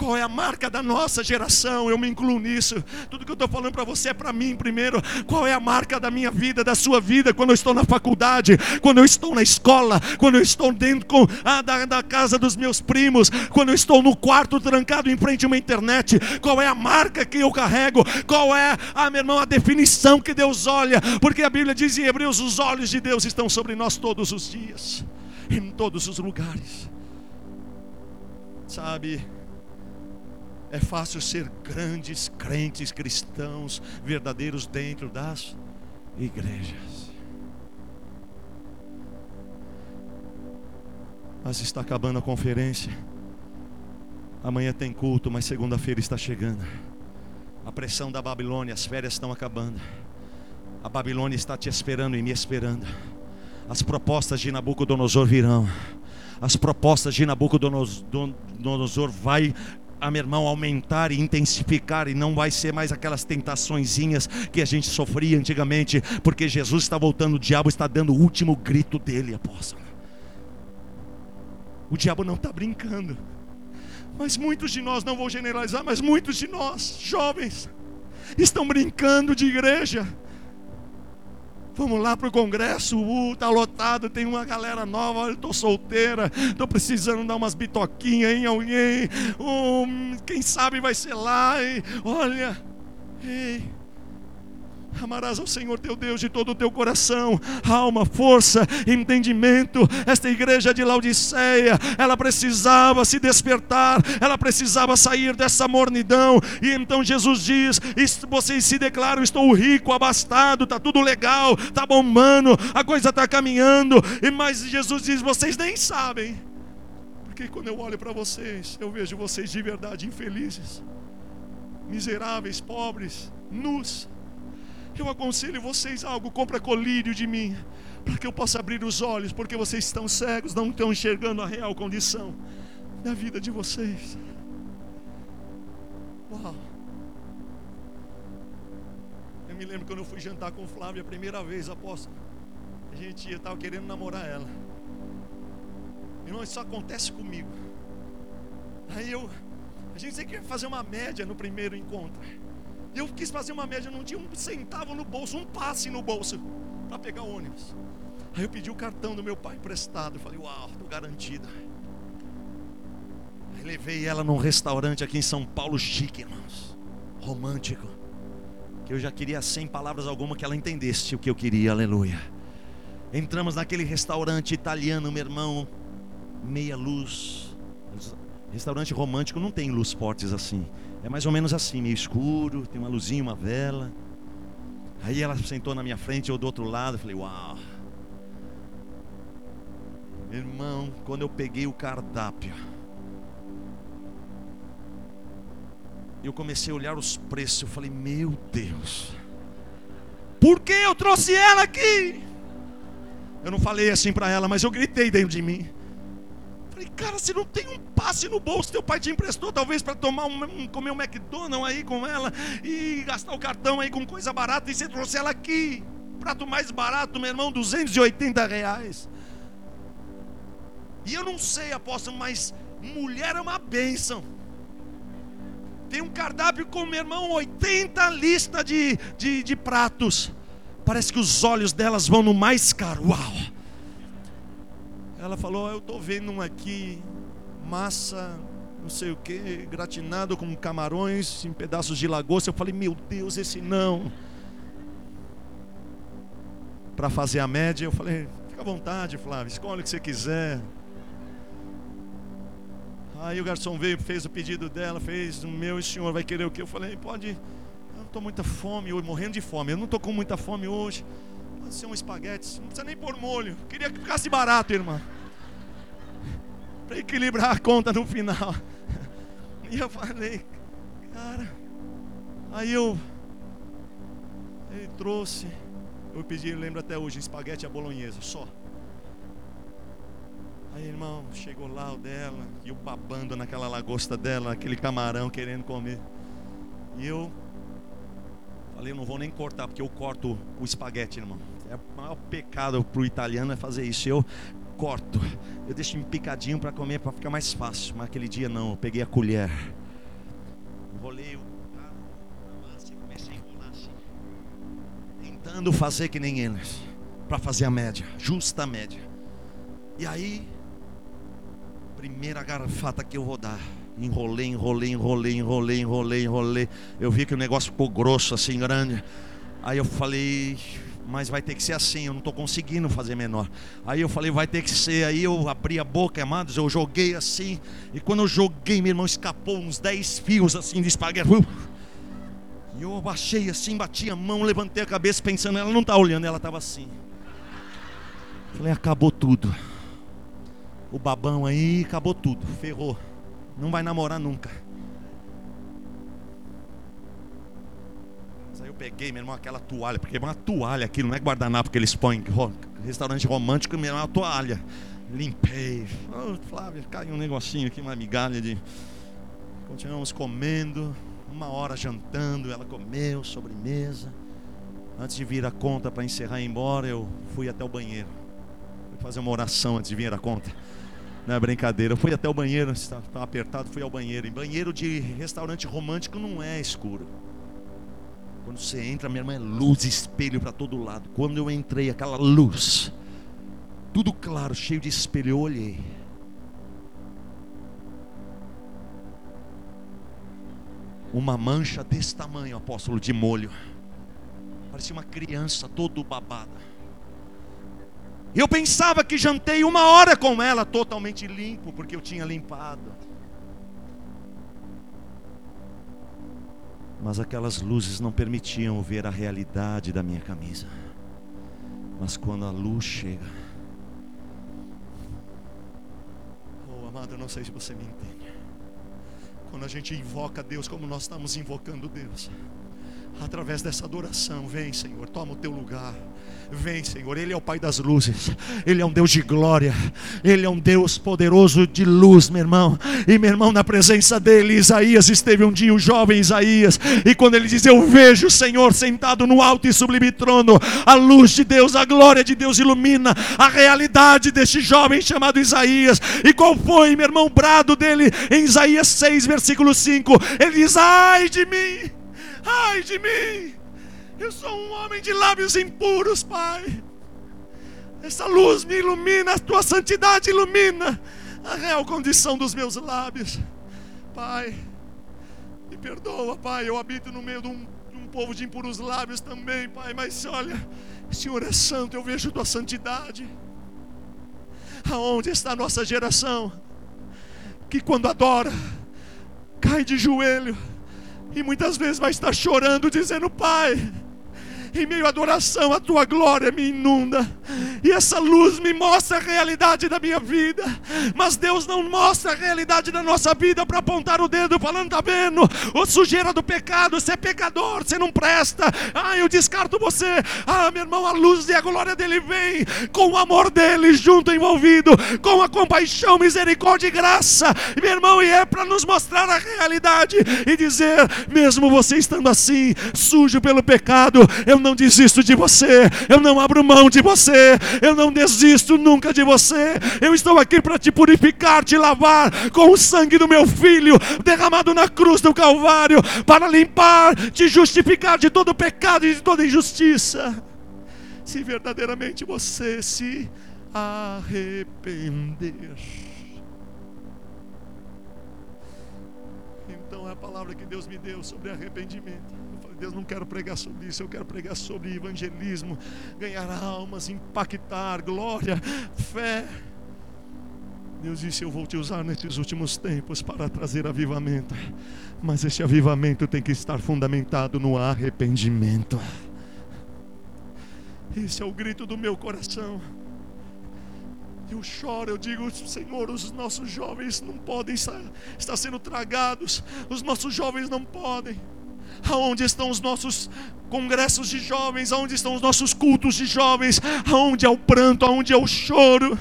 Qual é a marca da nossa geração? Eu me incluo nisso. Tudo que eu estou falando para você é para mim primeiro. Qual é a marca da minha vida, da sua vida, quando eu estou na faculdade, quando eu estou na escola, quando eu estou dentro com, ah, da, da casa dos meus primos, quando eu estou no quarto trancado em frente a uma internet? Qual é a marca que eu carrego? Qual é, ah, meu irmão, a definição que Deus olha? Porque a Bíblia diz em Hebreus: os olhos de Deus estão sobre nós todos os dias, em todos os lugares. Sabe? É fácil ser grandes crentes cristãos verdadeiros dentro das igrejas. Mas está acabando a conferência. Amanhã tem culto, mas segunda-feira está chegando. A pressão da Babilônia, as férias estão acabando. A Babilônia está te esperando e me esperando. As propostas de Nabucodonosor virão. As propostas de Nabucodonosor vai a meu irmão aumentar e intensificar e não vai ser mais aquelas tentaçõezinhas que a gente sofria antigamente, porque Jesus está voltando, o diabo está dando o último grito dele, apóstolo. O diabo não está brincando. Mas muitos de nós, não vou generalizar, mas muitos de nós, jovens, estão brincando de igreja Vamos lá para o congresso, uh, tá lotado, tem uma galera nova, eu estou solteira, estou precisando dar umas bitoquinhas em alguém. Uh, quem sabe vai ser lá. E, olha, ei. Amarás ao Senhor teu Deus de todo o teu coração, alma, força, entendimento. Esta igreja de Laodiceia, ela precisava se despertar, ela precisava sair dessa mornidão. E então Jesus diz: Vocês se declaram, estou rico, abastado, está tudo legal, está bombando, a coisa está caminhando. E mas Jesus diz: Vocês nem sabem, porque quando eu olho para vocês, eu vejo vocês de verdade infelizes, miseráveis, pobres, nus eu aconselho vocês algo, compra colírio de mim, para que eu possa abrir os olhos, porque vocês estão cegos, não estão enxergando a real condição da vida de vocês. Uau! Eu me lembro quando eu fui jantar com Flávia a primeira vez, apóstolo. A gente ia, estava querendo namorar ela. Irmão, isso acontece comigo. Aí eu, a gente sempre quer fazer uma média no primeiro encontro. Eu quis fazer uma média, não tinha um centavo no bolso, um passe no bolso para pegar o ônibus. Aí eu pedi o cartão do meu pai emprestado. falei, uau, estou garantido. Aí levei ela num restaurante aqui em São Paulo, chique, irmãos. Romântico. Que eu já queria, sem palavras alguma, que ela entendesse o que eu queria, aleluia. Entramos naquele restaurante italiano, meu irmão. Meia luz. Restaurante romântico não tem luz fortes assim. É mais ou menos assim, meio escuro, tem uma luzinha, uma vela. Aí ela sentou na minha frente, eu do outro lado, falei, uau. Irmão, quando eu peguei o cardápio, eu comecei a olhar os preços, eu falei, meu Deus, por que eu trouxe ela aqui? Eu não falei assim para ela, mas eu gritei dentro de mim. Falei, cara, você não tem um passe no bolso, teu pai te emprestou talvez para tomar um, comer um McDonald's aí com ela e gastar o cartão aí com coisa barata e você trouxe ela aqui. Prato mais barato, meu irmão, 280 reais. E eu não sei, apóstolo, mas mulher é uma bênção. Tem um cardápio com, meu irmão, 80 listas de, de, de pratos. Parece que os olhos delas vão no mais caro. Uau! Ela falou: Eu estou vendo um aqui, massa, não sei o que, gratinado com camarões em pedaços de lagosta. Eu falei: Meu Deus, esse não. Para fazer a média, eu falei: Fica à vontade, Flávio, escolhe o que você quiser. Aí o garçom veio, fez o pedido dela, fez o meu, e o senhor vai querer o que? Eu falei: Pode estou muita fome hoje, morrendo de fome. Eu não estou com muita fome hoje. Pode ser um espaguete, não precisa nem pôr molho. Queria que ficasse barato, irmã. Para equilibrar a conta no final. E eu falei, cara. Aí eu. Ele trouxe. Eu pedi, lembro até hoje, espaguete à bolonhesa, só. Aí, irmão, chegou lá o dela, e eu babando naquela lagosta dela, aquele camarão querendo comer. E eu Falei, eu não vou nem cortar, porque eu corto o espaguete, irmão. É o maior pecado para o italiano é fazer isso. Eu corto, eu deixo em picadinho para comer, para ficar mais fácil. Mas aquele dia não, eu peguei a colher, enrolei o assim, tentando fazer que nem eles, para fazer a média, justa média. E aí, primeira garrafada que eu vou dar Enrolei, enrolei, enrolei, enrolei, enrolei, enrolei. Eu vi que o negócio ficou grosso, assim, grande. Aí eu falei, mas vai ter que ser assim, eu não estou conseguindo fazer menor. Aí eu falei, vai ter que ser. Aí eu abri a boca, amados, eu joguei assim. E quando eu joguei, meu irmão escapou uns 10 fios assim de espaguete. E eu abaixei assim, bati a mão, levantei a cabeça pensando, ela não está olhando, ela estava assim. Falei, acabou tudo. O babão aí, acabou tudo, ferrou não vai namorar nunca. Peguei, meu irmão, aquela toalha, porque é uma toalha aqui, não é guardanapo que eles põem, restaurante romântico, meu irmão, é uma toalha. Limpei. Oh, Flávio, caiu um negocinho aqui, uma migalha de. Continuamos comendo, uma hora jantando, ela comeu, sobremesa. Antes de vir a conta para encerrar e ir embora, eu fui até o banheiro. Fui fazer uma oração antes de vir a conta. Não é brincadeira. Eu fui até o banheiro, estava apertado, fui ao banheiro. Em banheiro de restaurante romântico não é escuro. Quando você entra, minha irmã é luz, espelho para todo lado. Quando eu entrei, aquela luz, tudo claro, cheio de espelho, eu olhei. Uma mancha desse tamanho, apóstolo, de molho. Parecia uma criança todo babada. Eu pensava que jantei uma hora com ela totalmente limpo, porque eu tinha limpado. Mas aquelas luzes não permitiam ver a realidade da minha camisa. Mas quando a luz chega, oh amado, eu não sei se você me entende. Quando a gente invoca Deus como nós estamos invocando Deus, através dessa adoração, vem Senhor, toma o teu lugar. Vem, Senhor, Ele é o Pai das luzes, Ele é um Deus de glória, Ele é um Deus poderoso de luz, meu irmão. E meu irmão, na presença dele, Isaías esteve um dia, o jovem Isaías, e quando ele diz: Eu vejo o Senhor sentado no alto e sublime trono, a luz de Deus, a glória de Deus ilumina a realidade deste jovem chamado Isaías. E qual foi, meu irmão, o brado dele em Isaías 6, versículo 5? Ele diz: Ai de mim, ai de mim eu sou um homem de lábios impuros, Pai. Essa luz me ilumina, a tua santidade ilumina a real condição dos meus lábios. Pai, me perdoa, Pai. Eu habito no meio de um, de um povo de impuros lábios também, Pai. Mas olha, o Senhor é santo, eu vejo tua santidade. Aonde está a nossa geração? Que quando adora, cai de joelho e muitas vezes vai estar chorando, dizendo: Pai, Em meio à adoração, a tua glória me inunda. E essa luz me mostra a realidade da minha vida. Mas Deus não mostra a realidade da nossa vida para apontar o dedo, falando: tá vendo? O sujeira do pecado, você é pecador, você não presta. Ah, eu descarto você. Ah, meu irmão, a luz e a glória dele vem com o amor dele junto envolvido, com a compaixão, misericórdia e graça. Meu irmão, e é para nos mostrar a realidade e dizer: mesmo você estando assim, sujo pelo pecado, eu não desisto de você, eu não abro mão de você, eu não desisto nunca de você. Eu estou aqui para te purificar, te lavar com o sangue do meu filho derramado na cruz do Calvário, para limpar, te justificar de todo pecado e de toda injustiça. Se verdadeiramente você se arrepender. Então é a palavra que Deus me deu sobre arrependimento. Deus, não quero pregar sobre isso, eu quero pregar sobre evangelismo, ganhar almas, impactar, glória, fé. Deus disse: Eu vou te usar nesses últimos tempos para trazer avivamento, mas esse avivamento tem que estar fundamentado no arrependimento. Esse é o grito do meu coração. Eu choro, eu digo, Senhor, os nossos jovens não podem estar, estar sendo tragados, os nossos jovens não podem. Aonde estão os nossos congressos de jovens? Aonde estão os nossos cultos de jovens? Aonde é o pranto? Aonde é o choro?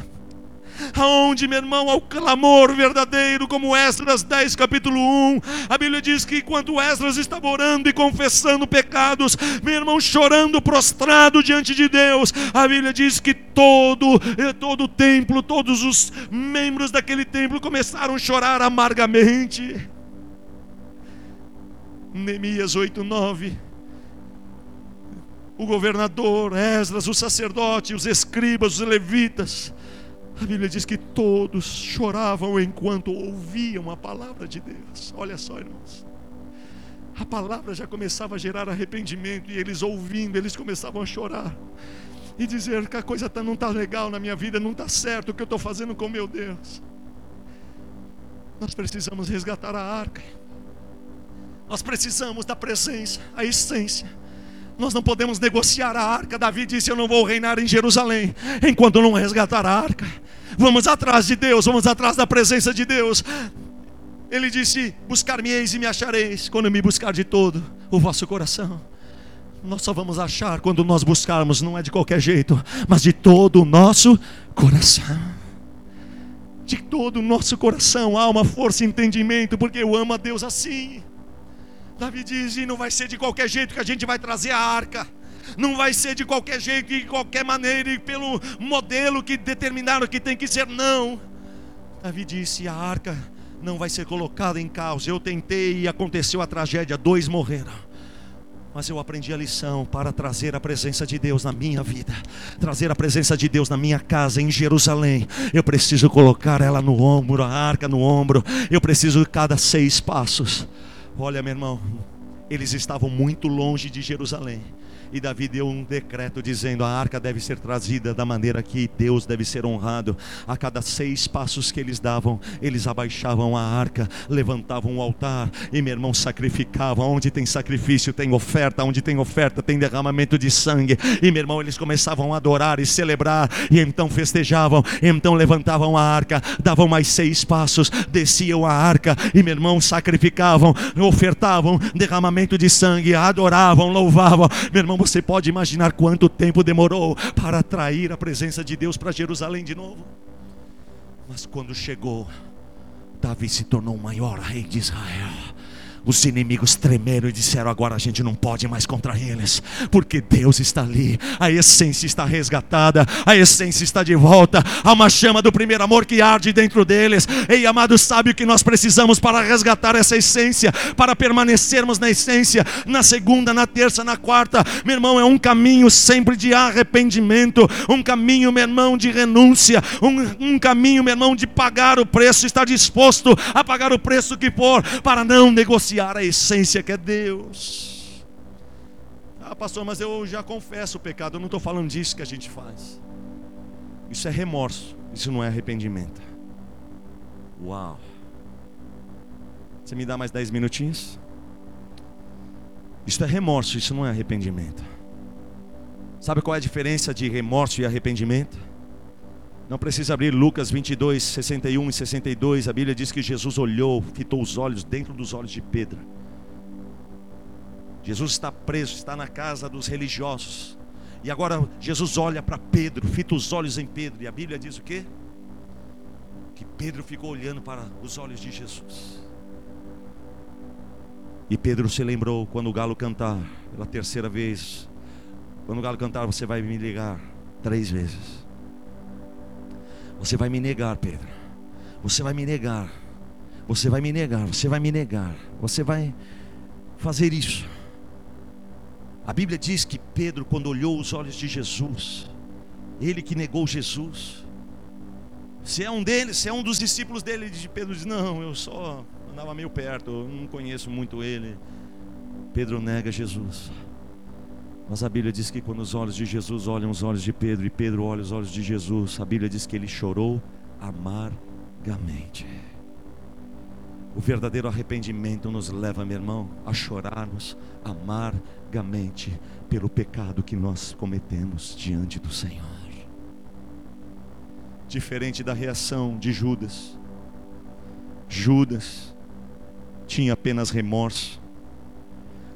aonde, meu irmão, ao clamor verdadeiro, como Esdras 10, capítulo 1. A Bíblia diz que quando Esdras estava orando e confessando pecados, meu irmão, chorando, prostrado diante de Deus, a Bíblia diz que todo, eh, todo o templo, todos os membros daquele templo começaram a chorar amargamente. Neemias 8, 9 o governador, Esdras, o sacerdote, os escribas, os levitas, a Bíblia diz que todos choravam enquanto ouviam a palavra de Deus. Olha só, irmãos. A palavra já começava a gerar arrependimento e eles ouvindo, eles começavam a chorar e dizer que a coisa tá, não está legal na minha vida, não está certo o que eu estou fazendo com meu Deus. Nós precisamos resgatar a arca. Nós precisamos da presença, a essência. Nós não podemos negociar a arca. Davi disse: Eu não vou reinar em Jerusalém enquanto não resgatar a arca. Vamos atrás de Deus, vamos atrás da presença de Deus. Ele disse: Buscar-me-eis e me achareis quando me buscar de todo o vosso coração. Nós só vamos achar quando nós buscarmos, não é de qualquer jeito, mas de todo o nosso coração. De todo o nosso coração, alma, força e entendimento, porque eu amo a Deus assim. Davi diz: e não vai ser de qualquer jeito que a gente vai trazer a arca. Não vai ser de qualquer jeito e de qualquer maneira e pelo modelo que determinaram que tem que ser, não. Davi disse: a arca não vai ser colocada em causa. Eu tentei e aconteceu a tragédia, dois morreram. Mas eu aprendi a lição para trazer a presença de Deus na minha vida, trazer a presença de Deus na minha casa em Jerusalém. Eu preciso colocar ela no ombro, a arca no ombro. Eu preciso cada seis passos Olha, meu irmão, eles estavam muito longe de Jerusalém. E Davi deu um decreto dizendo: a arca deve ser trazida da maneira que Deus deve ser honrado. A cada seis passos que eles davam, eles abaixavam a arca, levantavam o altar e meu irmão sacrificavam. Onde tem sacrifício, tem oferta. Onde tem oferta, tem derramamento de sangue. E meu irmão, eles começavam a adorar e celebrar. E então festejavam. E então levantavam a arca, davam mais seis passos, desciam a arca. E meu irmão, sacrificavam, ofertavam derramamento de sangue, adoravam, louvavam. Meu irmão, você pode imaginar quanto tempo demorou para atrair a presença de Deus para Jerusalém de novo? Mas quando chegou, Davi se tornou o maior rei de Israel. Os inimigos tremeram e disseram: agora a gente não pode mais contra eles, porque Deus está ali, a essência está resgatada, a essência está de volta, há uma chama do primeiro amor que arde dentro deles. Ei, amado, sabe o que nós precisamos para resgatar essa essência, para permanecermos na essência, na segunda, na terça, na quarta, meu irmão, é um caminho sempre de arrependimento, um caminho, meu irmão, de renúncia, um, um caminho, meu irmão, de pagar o preço, estar disposto a pagar o preço que for, para não negociar renunciar à essência que é Deus. Ah, pastor, mas eu já confesso o pecado. Eu não estou falando disso que a gente faz. Isso é remorso. Isso não é arrependimento. Uau. Você me dá mais dez minutinhos? Isso é remorso. Isso não é arrependimento. Sabe qual é a diferença de remorso e arrependimento? Não precisa abrir Lucas 22, 61 e 62. A Bíblia diz que Jesus olhou, fitou os olhos dentro dos olhos de Pedro. Jesus está preso, está na casa dos religiosos. E agora Jesus olha para Pedro, fita os olhos em Pedro. E a Bíblia diz o quê? Que Pedro ficou olhando para os olhos de Jesus. E Pedro se lembrou quando o galo cantar, pela terceira vez. Quando o galo cantar, você vai me ligar três vezes. Você vai me negar, Pedro. Você vai me negar. Você vai me negar. Você vai me negar. Você vai fazer isso. A Bíblia diz que Pedro, quando olhou os olhos de Jesus, ele que negou Jesus, se é um deles, se é um dos discípulos dele, de Pedro diz: Não, eu só andava meio perto, eu não conheço muito ele. Pedro nega Jesus. Mas a Bíblia diz que quando os olhos de Jesus olham os olhos de Pedro e Pedro olha os olhos de Jesus, a Bíblia diz que ele chorou amargamente. O verdadeiro arrependimento nos leva, meu irmão, a chorarmos amargamente pelo pecado que nós cometemos diante do Senhor. Diferente da reação de Judas. Judas tinha apenas remorso.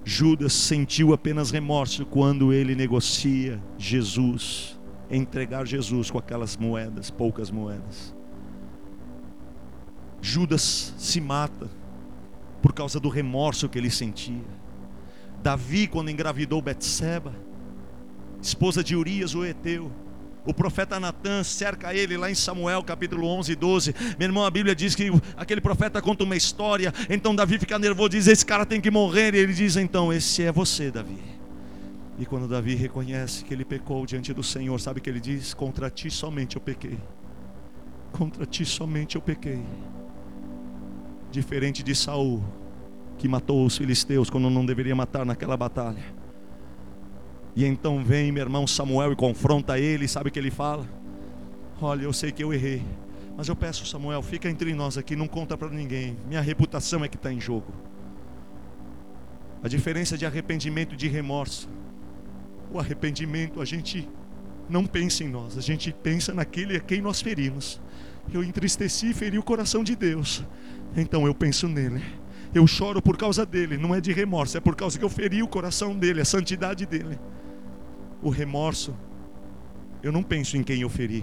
Judas sentiu apenas remorso quando ele negocia Jesus, entregar Jesus com aquelas moedas, poucas moedas. Judas se mata por causa do remorso que ele sentia. Davi, quando engravidou Betseba, esposa de Urias, o Eteu, o profeta Natan cerca ele lá em Samuel capítulo 11 e 12. Meu irmão, a Bíblia diz que aquele profeta conta uma história. Então Davi fica nervoso, diz: Esse cara tem que morrer. E ele diz: Então, esse é você, Davi. E quando Davi reconhece que ele pecou diante do Senhor, sabe que ele diz? Contra ti somente eu pequei. Contra ti somente eu pequei diferente de Saul, que matou os filisteus quando não deveria matar naquela batalha. E então vem meu irmão Samuel e confronta ele, sabe o que ele fala? Olha, eu sei que eu errei, mas eu peço Samuel, fica entre nós aqui, não conta para ninguém. Minha reputação é que está em jogo. A diferença de arrependimento e de remorso. O arrependimento a gente não pensa em nós, a gente pensa naquele a quem nós ferimos. Eu entristeci e feri o coração de Deus. Então eu penso nele. Eu choro por causa dele, não é de remorso, é por causa que eu feri o coração dele, a santidade dele. O remorso, eu não penso em quem eu feri,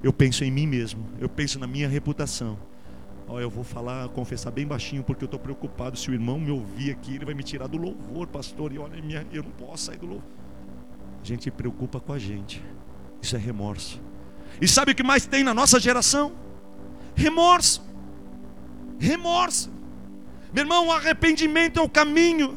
eu penso em mim mesmo, eu penso na minha reputação. Ó, eu vou falar, confessar bem baixinho, porque eu estou preocupado. Se o irmão me ouvir aqui, ele vai me tirar do louvor, pastor. E olha, minha, eu não posso sair do louvor. A gente preocupa com a gente. Isso é remorso. E sabe o que mais tem na nossa geração? Remorso. Remorso. Meu irmão, o arrependimento é o caminho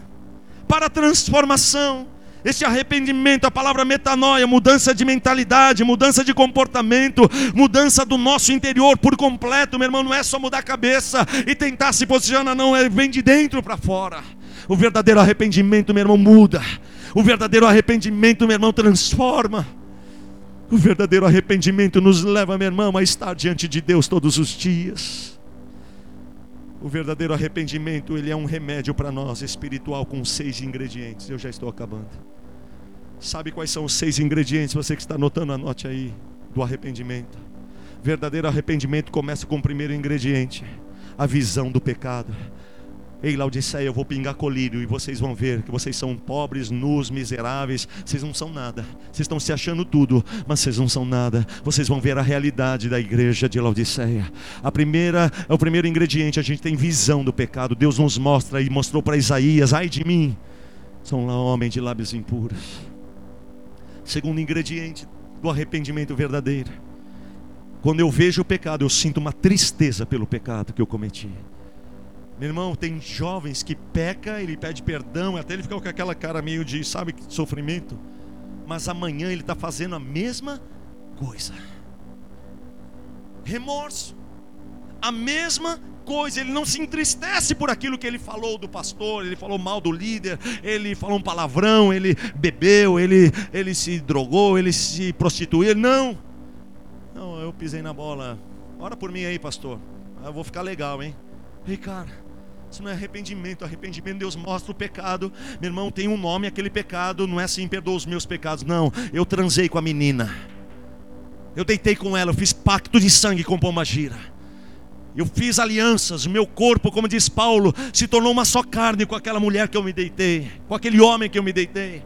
para a transformação. Esse arrependimento, a palavra metanoia, mudança de mentalidade, mudança de comportamento, mudança do nosso interior por completo, meu irmão, não é só mudar a cabeça e tentar se posicionar, não, é vem de dentro para fora. O verdadeiro arrependimento, meu irmão, muda. O verdadeiro arrependimento, meu irmão, transforma. O verdadeiro arrependimento nos leva, meu irmão, a estar diante de Deus todos os dias. O verdadeiro arrependimento, ele é um remédio para nós, espiritual, com seis ingredientes. Eu já estou acabando. Sabe quais são os seis ingredientes? Você que está anotando, anote aí, do arrependimento. Verdadeiro arrependimento começa com o primeiro ingrediente: a visão do pecado. Ei, Laodiceia, eu vou pingar colírio e vocês vão ver que vocês são pobres, nus, miseráveis. Vocês não são nada. Vocês estão se achando tudo, mas vocês não são nada. Vocês vão ver a realidade da igreja de Laodiceia. A primeira, é o primeiro ingrediente, a gente tem visão do pecado. Deus nos mostra e mostrou para Isaías: ai de mim, são lá homens de lábios impuros. Segundo ingrediente do arrependimento verdadeiro. Quando eu vejo o pecado, eu sinto uma tristeza pelo pecado que eu cometi. Meu irmão, tem jovens que peca, ele pede perdão, até ele fica com aquela cara meio de, sabe, sofrimento. Mas amanhã ele está fazendo a mesma coisa. Remorso. A mesma coisa, ele não se entristece por aquilo que ele falou do pastor, ele falou mal do líder, ele falou um palavrão, ele bebeu, ele, ele se drogou, ele se prostituiu. Não, não, eu pisei na bola. Ora por mim aí, pastor. Eu vou ficar legal, hein? Ei, cara, Isso não é arrependimento. Arrependimento, Deus mostra o pecado. Meu irmão, tem um nome aquele pecado. Não é assim, perdoa os meus pecados. Não, eu transei com a menina. Eu deitei com ela. Eu fiz pacto de sangue com Pomba Gira. Eu fiz alianças. Meu corpo, como diz Paulo, se tornou uma só carne com aquela mulher que eu me deitei. Com aquele homem que eu me deitei.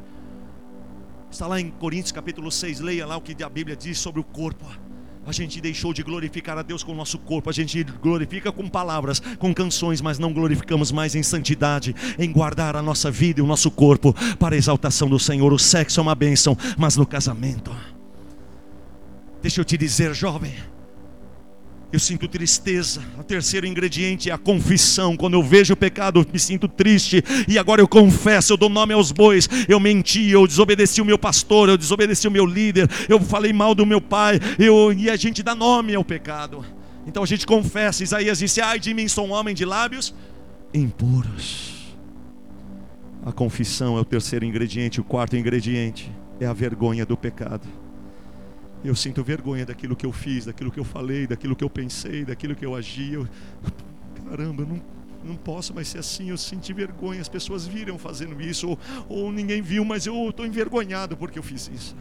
Está lá em Coríntios capítulo 6. Leia lá o que a Bíblia diz sobre o corpo. A gente deixou de glorificar a Deus com o nosso corpo, a gente glorifica com palavras, com canções, mas não glorificamos mais em santidade, em guardar a nossa vida e o nosso corpo para a exaltação do Senhor. O sexo é uma bênção, mas no casamento. Deixa eu te dizer, jovem, eu sinto tristeza. O terceiro ingrediente é a confissão. Quando eu vejo o pecado, eu me sinto triste. E agora eu confesso, eu dou nome aos bois. Eu menti, eu desobedeci o meu pastor, eu desobedeci o meu líder, eu falei mal do meu pai. Eu, e a gente dá nome ao pecado. Então a gente confessa. Isaías disse: Ai de mim, sou um homem de lábios impuros. A confissão é o terceiro ingrediente. O quarto ingrediente é a vergonha do pecado. Eu sinto vergonha daquilo que eu fiz, daquilo que eu falei, daquilo que eu pensei, daquilo que eu agi. Eu, caramba, eu não, não posso mais ser assim. Eu senti vergonha. As pessoas viram fazendo isso, ou, ou ninguém viu, mas eu estou envergonhado porque eu fiz isso.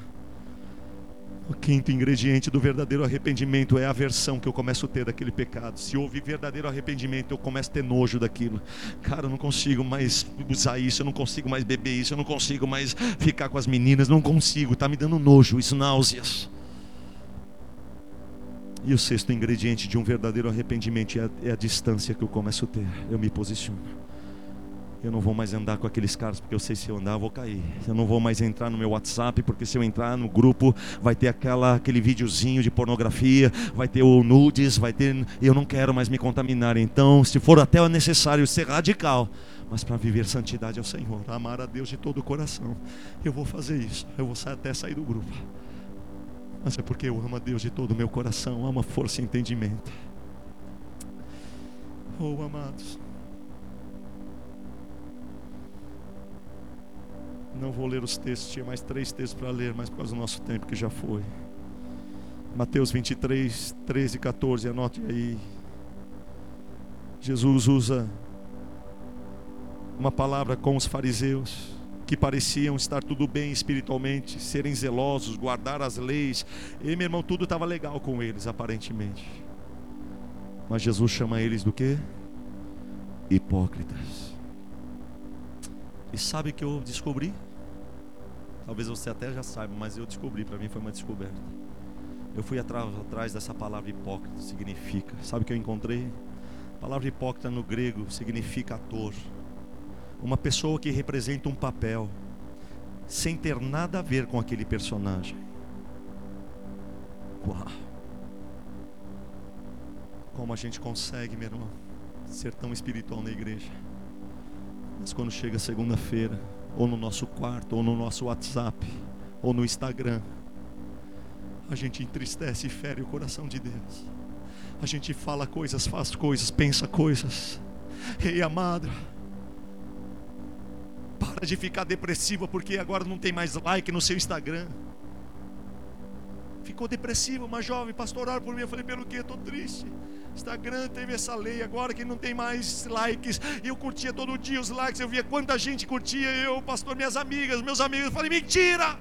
O quinto ingrediente do verdadeiro arrependimento é a aversão que eu começo a ter daquele pecado. Se houve verdadeiro arrependimento, eu começo a ter nojo daquilo. Cara, eu não consigo mais usar isso, eu não consigo mais beber isso, eu não consigo mais ficar com as meninas, não consigo, está me dando nojo, isso náuseas. E o sexto ingrediente de um verdadeiro arrependimento é a, é a, distância que eu começo a ter. Eu me posiciono. Eu não vou mais andar com aqueles caras porque eu sei se eu andar eu vou cair. Eu não vou mais entrar no meu WhatsApp porque se eu entrar no grupo vai ter aquela aquele videozinho de pornografia, vai ter o nudes, vai ter. Eu não quero mais me contaminar. Então, se for até necessário ser radical, mas para viver santidade ao Senhor, amar a Deus de todo o coração, eu vou fazer isso. Eu vou até sair do grupo mas é porque eu amo a Deus de todo o meu coração, amo a força e entendimento. Oh, amados. Não vou ler os textos, tinha mais três textos para ler, mas por causa do nosso tempo que já foi. Mateus 23, 13 e 14, anote aí. Jesus usa uma palavra com os fariseus que pareciam estar tudo bem espiritualmente, serem zelosos, guardar as leis. E meu irmão, tudo estava legal com eles, aparentemente. Mas Jesus chama eles do que? Hipócritas. E sabe o que eu descobri? Talvez você até já saiba, mas eu descobri, para mim foi uma descoberta. Eu fui atrás, atrás dessa palavra hipócrita, significa. Sabe o que eu encontrei? A palavra hipócrita no grego significa ator uma pessoa que representa um papel, sem ter nada a ver com aquele personagem. Uau! Como a gente consegue, meu irmão, ser tão espiritual na igreja. Mas quando chega segunda-feira, ou no nosso quarto, ou no nosso WhatsApp, ou no Instagram, a gente entristece e fere o coração de Deus. A gente fala coisas, faz coisas, pensa coisas. Ei, amado, para de ficar depressiva porque agora não tem mais like no seu Instagram. Ficou depressiva, uma jovem, pastoral por mim. Eu falei, pelo que? Estou triste. Instagram teve essa lei agora que não tem mais likes. Eu curtia todo dia os likes, eu via quanta gente curtia. Eu, pastor, minhas amigas, meus amigos. Eu falei, mentira!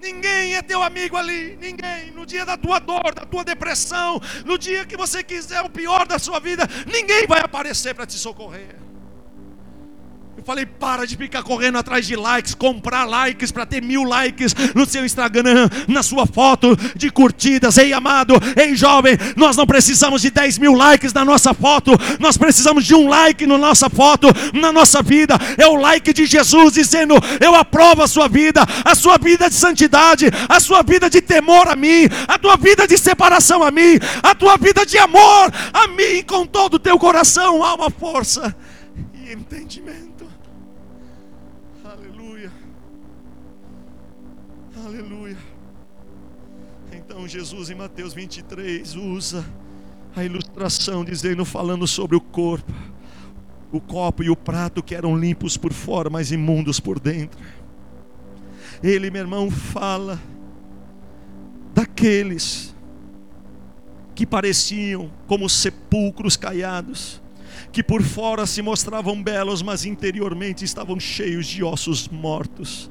Ninguém é teu amigo ali, ninguém. No dia da tua dor, da tua depressão, no dia que você quiser o pior da sua vida, ninguém vai aparecer para te socorrer. Falei, para de ficar correndo atrás de likes, comprar likes para ter mil likes no seu Instagram, na sua foto de curtidas. Ei, amado, ei, jovem, nós não precisamos de 10 mil likes na nossa foto, nós precisamos de um like na nossa foto, na nossa vida. É o like de Jesus dizendo: Eu aprovo a sua vida, a sua vida de santidade, a sua vida de temor a mim, a tua vida de separação a mim, a tua vida de amor a mim com todo o teu coração, alma, força e entendimento. Jesus em Mateus 23 usa a ilustração dizendo, falando sobre o corpo, o copo e o prato que eram limpos por fora, mas imundos por dentro. Ele, meu irmão, fala daqueles que pareciam como sepulcros caiados, que por fora se mostravam belos, mas interiormente estavam cheios de ossos mortos,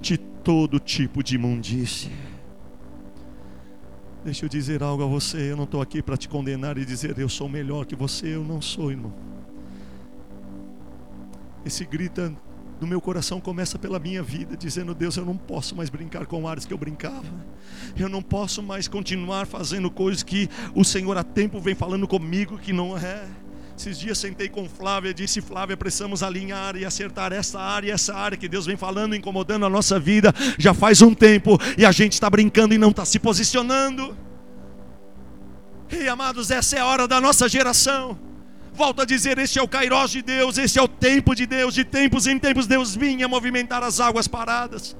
de todo tipo de imundície. Deixa eu dizer algo a você, eu não estou aqui para te condenar e dizer eu sou melhor que você, eu não sou, irmão. Esse grita do meu coração começa pela minha vida, dizendo: Deus, eu não posso mais brincar com áreas que eu brincava, eu não posso mais continuar fazendo coisas que o Senhor há tempo vem falando comigo que não é. Esses dias sentei com Flávia disse: Flávia, precisamos alinhar e acertar essa área, essa área que Deus vem falando, incomodando a nossa vida já faz um tempo e a gente está brincando e não está se posicionando. Ei, amados, essa é a hora da nossa geração. Volto a dizer: este é o Cairós de Deus, este é o tempo de Deus, de tempos em tempos Deus vinha movimentar as águas paradas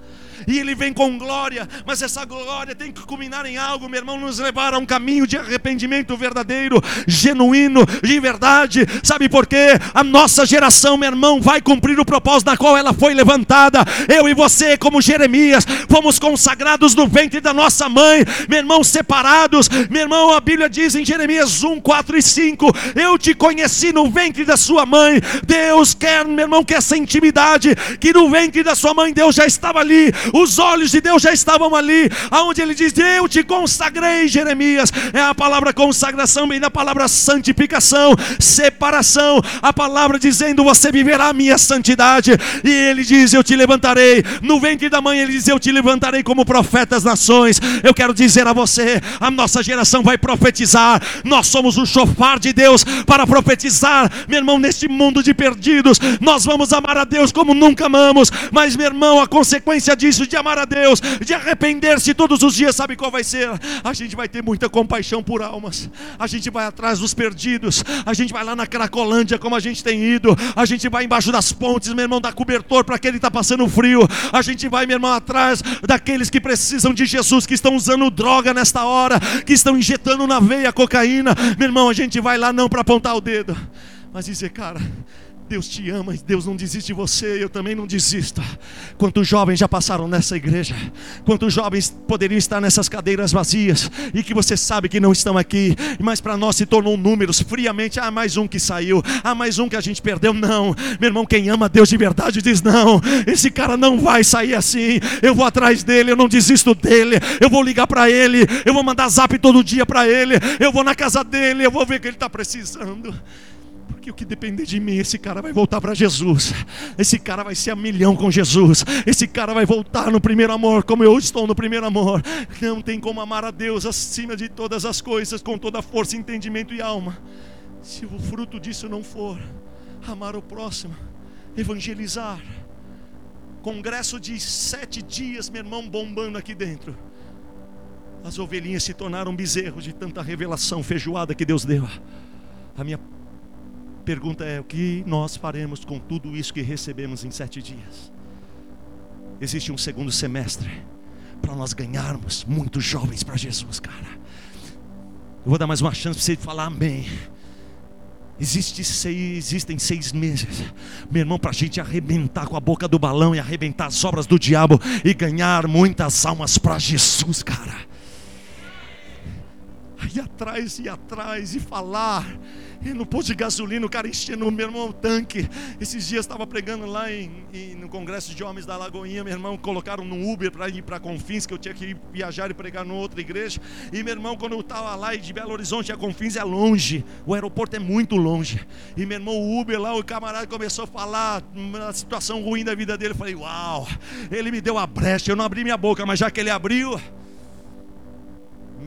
e Ele vem com glória, mas essa glória tem que culminar em algo, meu irmão, nos levar a um caminho de arrependimento verdadeiro, genuíno, de verdade. Sabe por quê? A nossa geração, meu irmão, vai cumprir o propósito na qual ela foi levantada. Eu e você, como Jeremias, fomos consagrados no ventre da nossa mãe, meu irmão, separados. Meu irmão, a Bíblia diz em Jeremias 1, 4 e 5: Eu te conheci no ventre da sua mãe. Deus quer, meu irmão, que essa intimidade, que no ventre da sua mãe Deus já estava ali, os olhos de Deus já estavam ali, aonde ele diz: Eu te consagrei, Jeremias. É a palavra consagração, vem da palavra santificação, separação. A palavra dizendo: Você viverá a minha santidade. E ele diz: Eu te levantarei. No ventre da mãe, ele diz: Eu te levantarei como profeta das nações. Eu quero dizer a você: a nossa geração vai profetizar. Nós somos o chofar de Deus para profetizar, meu irmão, neste mundo de perdidos. Nós vamos amar a Deus como nunca amamos, mas, meu irmão, a consequência disso de amar a Deus, de arrepender-se todos os dias, sabe qual vai ser? A gente vai ter muita compaixão por almas, a gente vai atrás dos perdidos, a gente vai lá na Cracolândia, como a gente tem ido, a gente vai embaixo das pontes, meu irmão, dar cobertor para quem está passando frio, a gente vai, meu irmão, atrás daqueles que precisam de Jesus, que estão usando droga nesta hora, que estão injetando na veia cocaína, meu irmão, a gente vai lá não para apontar o dedo, mas dizer, cara, Deus te ama e Deus não desiste de você, eu também não desisto. Quantos jovens já passaram nessa igreja? Quantos jovens poderiam estar nessas cadeiras vazias e que você sabe que não estão aqui, mas para nós se tornou números friamente. Ah, mais um que saiu, ah, mais um que a gente perdeu. Não, meu irmão, quem ama Deus de verdade diz: não, esse cara não vai sair assim. Eu vou atrás dele, eu não desisto dele. Eu vou ligar para ele, eu vou mandar zap todo dia para ele, eu vou na casa dele, eu vou ver o que ele está precisando que o que depender de mim, esse cara vai voltar para Jesus. Esse cara vai ser a milhão com Jesus. Esse cara vai voltar no primeiro amor, como eu estou no primeiro amor. Não tem como amar a Deus acima de todas as coisas, com toda força, entendimento e alma. Se o fruto disso não for amar o próximo, evangelizar. Congresso de sete dias, meu irmão, bombando aqui dentro. As ovelhinhas se tornaram bezerros de tanta revelação feijoada que Deus deu. A minha pergunta é: o que nós faremos com tudo isso que recebemos em sete dias? Existe um segundo semestre para nós ganharmos muitos jovens para Jesus, cara. Eu vou dar mais uma chance para você falar amém. Existe seis, existem seis meses, meu irmão, para a gente arrebentar com a boca do balão e arrebentar as obras do diabo e ganhar muitas almas para Jesus, cara. Ir atrás e atrás e falar e no posto de gasolina, o cara enchendo meu irmão o tanque. Esses dias estava pregando lá em, em, no Congresso de Homens da Lagoinha. Meu irmão colocaram no Uber para ir para Confins, que eu tinha que ir viajar e pregar numa outra igreja. E meu irmão, quando eu estava lá de Belo Horizonte a Confins é longe, o aeroporto é muito longe. E meu irmão, o Uber lá, o camarada começou a falar uma situação ruim da vida dele. Eu falei, uau, ele me deu a brecha. Eu não abri minha boca, mas já que ele abriu.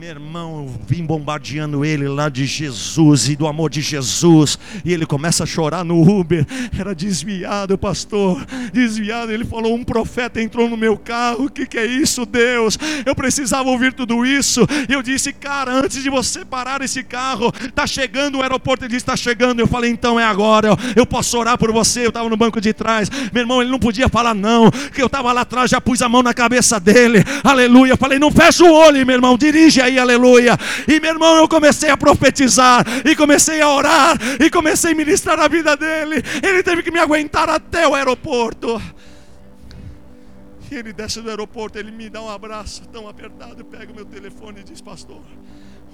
Meu irmão, eu vim bombardeando ele lá de Jesus e do amor de Jesus. E ele começa a chorar no Uber. Era desviado, pastor. Desviado. Ele falou: Um profeta entrou no meu carro. O que, que é isso, Deus? Eu precisava ouvir tudo isso. E eu disse: Cara, antes de você parar esse carro, está chegando o aeroporto. Ele disse: Está chegando. Eu falei: Então é agora. Eu, eu posso orar por você. Eu estava no banco de trás. Meu irmão, ele não podia falar não. Que eu estava lá atrás, já pus a mão na cabeça dele. Aleluia. Eu falei: Não fecha o olho, meu irmão. Dirige aí aleluia. E meu irmão, eu comecei a profetizar, e comecei a orar, e comecei a ministrar a vida dele. Ele teve que me aguentar até o aeroporto. E ele desce do aeroporto, ele me dá um abraço tão apertado, pega o meu telefone e diz: Pastor,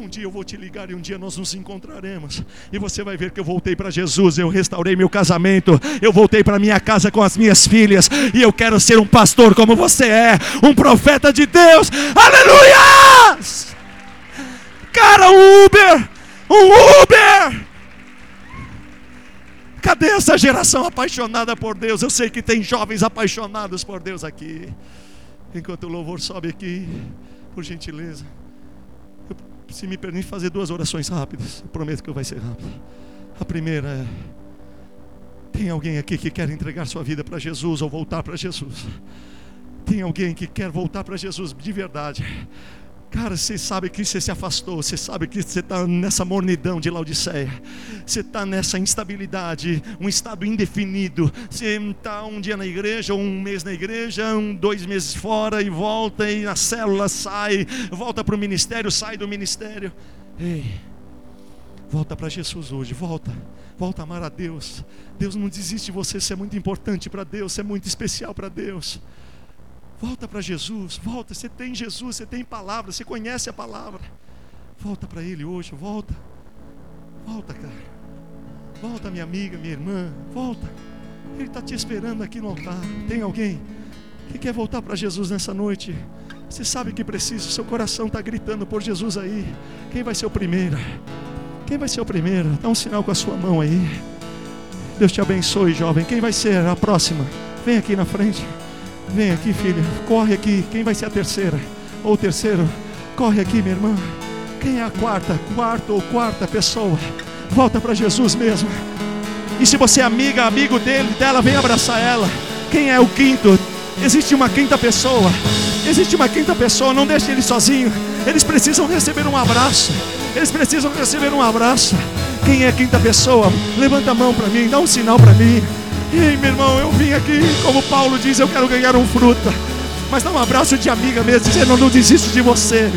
Um dia eu vou te ligar e um dia nós nos encontraremos. E você vai ver que eu voltei para Jesus, eu restaurei meu casamento, eu voltei para minha casa com as minhas filhas. E eu quero ser um pastor como você é, um profeta de Deus. Aleluia! Cara, um Uber! Um Uber! Cadê essa geração apaixonada por Deus? Eu sei que tem jovens apaixonados por Deus aqui. Enquanto o louvor sobe aqui, por gentileza se me permite fazer duas orações rápidas, eu prometo que vai ser rápido. A primeira é: tem alguém aqui que quer entregar sua vida para Jesus ou voltar para Jesus? Tem alguém que quer voltar para Jesus de verdade? Cara, você sabe que você se afastou, você sabe que você está nessa mornidão de Laodiceia, você está nessa instabilidade, um estado indefinido. Você está um dia na igreja, um mês na igreja, um, dois meses fora e volta, e na célula sai, volta para o ministério, sai do ministério. Ei, volta para Jesus hoje, volta, volta a amar a Deus. Deus não desiste de você, você é muito importante para Deus, você é muito especial para Deus. Volta para Jesus, volta. Você tem Jesus, você tem palavra, você conhece a palavra. Volta para Ele hoje, volta. Volta, cara. Volta, minha amiga, minha irmã, volta. Ele está te esperando aqui no altar. Tem alguém que quer voltar para Jesus nessa noite? Você sabe que precisa, seu coração está gritando por Jesus aí. Quem vai ser o primeiro? Quem vai ser o primeiro? Dá um sinal com a sua mão aí. Deus te abençoe, jovem. Quem vai ser a próxima? Vem aqui na frente. Vem aqui, filha. Corre aqui. Quem vai ser a terceira? Ou o terceiro? Corre aqui, minha irmã. Quem é a quarta? Quarta ou quarta pessoa? Volta para Jesus mesmo. E se você é amiga, amigo dele, dela, vem abraçar ela. Quem é o quinto? Existe uma quinta pessoa. Existe uma quinta pessoa. Não deixe ele sozinho. Eles precisam receber um abraço. Eles precisam receber um abraço. Quem é a quinta pessoa? Levanta a mão para mim, dá um sinal para mim. Ei, meu irmão, eu vim aqui, como Paulo diz, eu quero ganhar um fruto. Mas dá um abraço de amiga mesmo, dizendo: não desisto de você.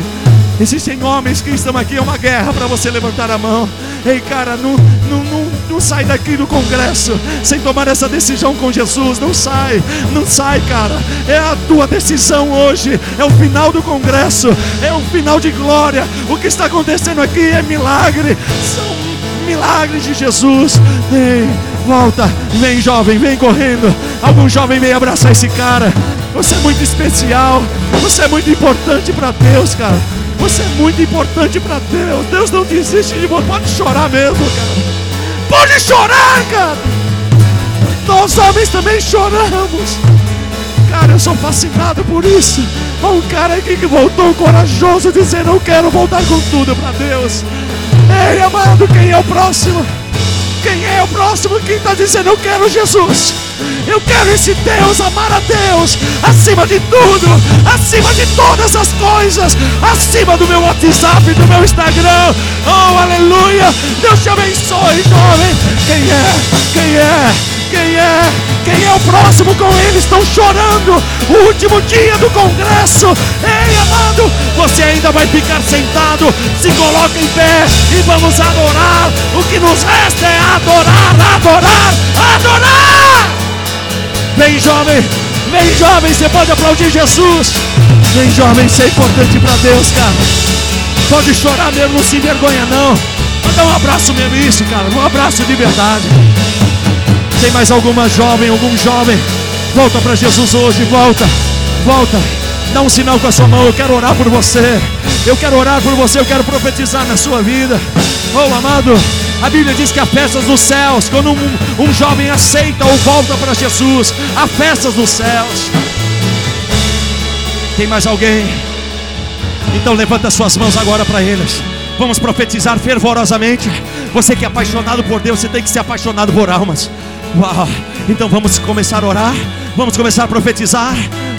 Existem homens que estão aqui, é uma guerra para você levantar a mão. Ei, cara, não, não, não, não sai daqui do congresso sem tomar essa decisão com Jesus. Não sai, não sai, cara. É a tua decisão hoje. É o final do congresso, é o final de glória. O que está acontecendo aqui é milagre. São milagres de Jesus. Ei, Volta, vem jovem, vem correndo. Algum jovem vem abraçar esse cara. Você é muito especial. Você é muito importante para Deus, cara. Você é muito importante para Deus. Deus não desiste de você. Pode chorar mesmo, cara. Pode chorar, cara. Nós homens também choramos. Cara, eu sou fascinado por isso. Há um cara aqui que voltou corajoso, dizendo: Eu quero voltar com tudo para Deus. Ei, amado, quem é o próximo? Quem é o próximo que está dizendo: Eu quero Jesus? Eu quero esse Deus, amar a Deus acima de tudo, acima de todas as coisas, acima do meu WhatsApp, do meu Instagram. Oh, aleluia! Deus te abençoe, jovem. Quem é? Quem é? Quem é? Quem é o próximo com ele? Estão chorando. O último dia do congresso. Ei, amado, você ainda vai ficar sentado. Se coloca em pé e vamos adorar. O que nos resta é adorar, adorar, adorar. Vem, jovem. Vem, jovem. Você pode aplaudir Jesus. Vem, jovem. Isso é importante para Deus, cara. Pode chorar mesmo, não se envergonha, não. Manda um abraço mesmo, isso, cara. Um abraço de verdade. Tem mais alguma jovem, algum jovem? Volta para Jesus hoje, volta, volta. Dá um sinal com a sua mão. Eu quero orar por você. Eu quero orar por você. Eu quero profetizar na sua vida. Oh, amado, a Bíblia diz que há festas nos céus. Quando um, um jovem aceita ou volta para Jesus, há festas nos céus. Tem mais alguém? Então levanta suas mãos agora para eles. Vamos profetizar fervorosamente. Você que é apaixonado por Deus, você tem que ser apaixonado por almas. Uau! Então vamos começar a orar, vamos começar a profetizar.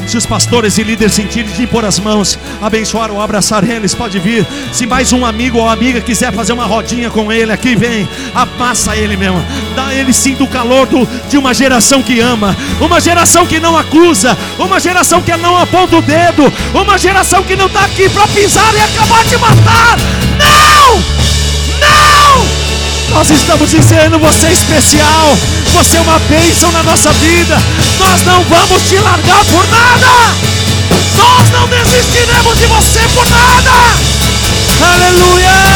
Se os pastores e líderes sentirem de impor as mãos, abençoar ou abraçar eles, pode vir. Se mais um amigo ou amiga quiser fazer uma rodinha com ele, aqui vem, amassa ele mesmo. Dá ele sinta o calor do, de uma geração que ama, uma geração que não acusa, uma geração que não aponta o dedo, uma geração que não está aqui para pisar e acabar de matar. Não! Não! Nós estamos dizendo: você é especial, você é uma bênção na nossa vida. Nós não vamos te largar por nada. Nós não desistiremos de você por nada. Aleluia!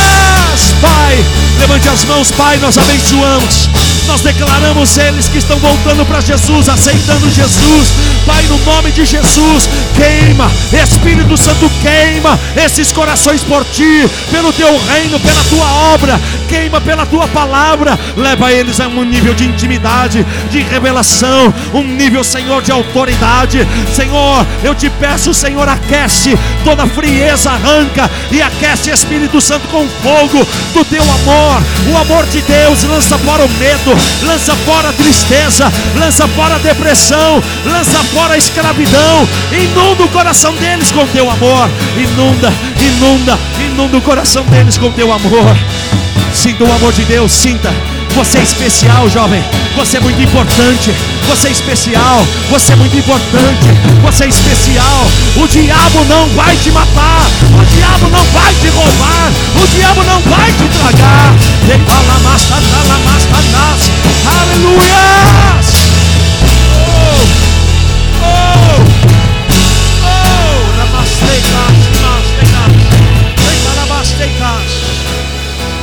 Pai, levante as mãos, Pai, nós abençoamos. Nós declaramos eles que estão voltando para Jesus, aceitando Jesus. Pai, no nome de Jesus, queima, Espírito Santo, queima esses corações por ti, pelo teu reino, pela tua obra, queima pela tua palavra. Leva eles a um nível de intimidade, de revelação, um nível, Senhor, de autoridade. Senhor, eu te peço, Senhor, aquece toda frieza, arranca e aquece, Espírito Santo, com fogo do teu amor. O amor de Deus lança fora o medo, lança fora a tristeza, lança fora a depressão, lança fora a escravidão. Inunda o coração deles com teu amor. Inunda, inunda, inunda o coração deles com teu amor. Sinta o amor de Deus, sinta. Você é especial, jovem. Você é muito importante. Você é especial. Você é muito importante. Você é especial. O diabo não vai te matar. O diabo não vai te roubar. O diabo não vai te tragar. Aleluia!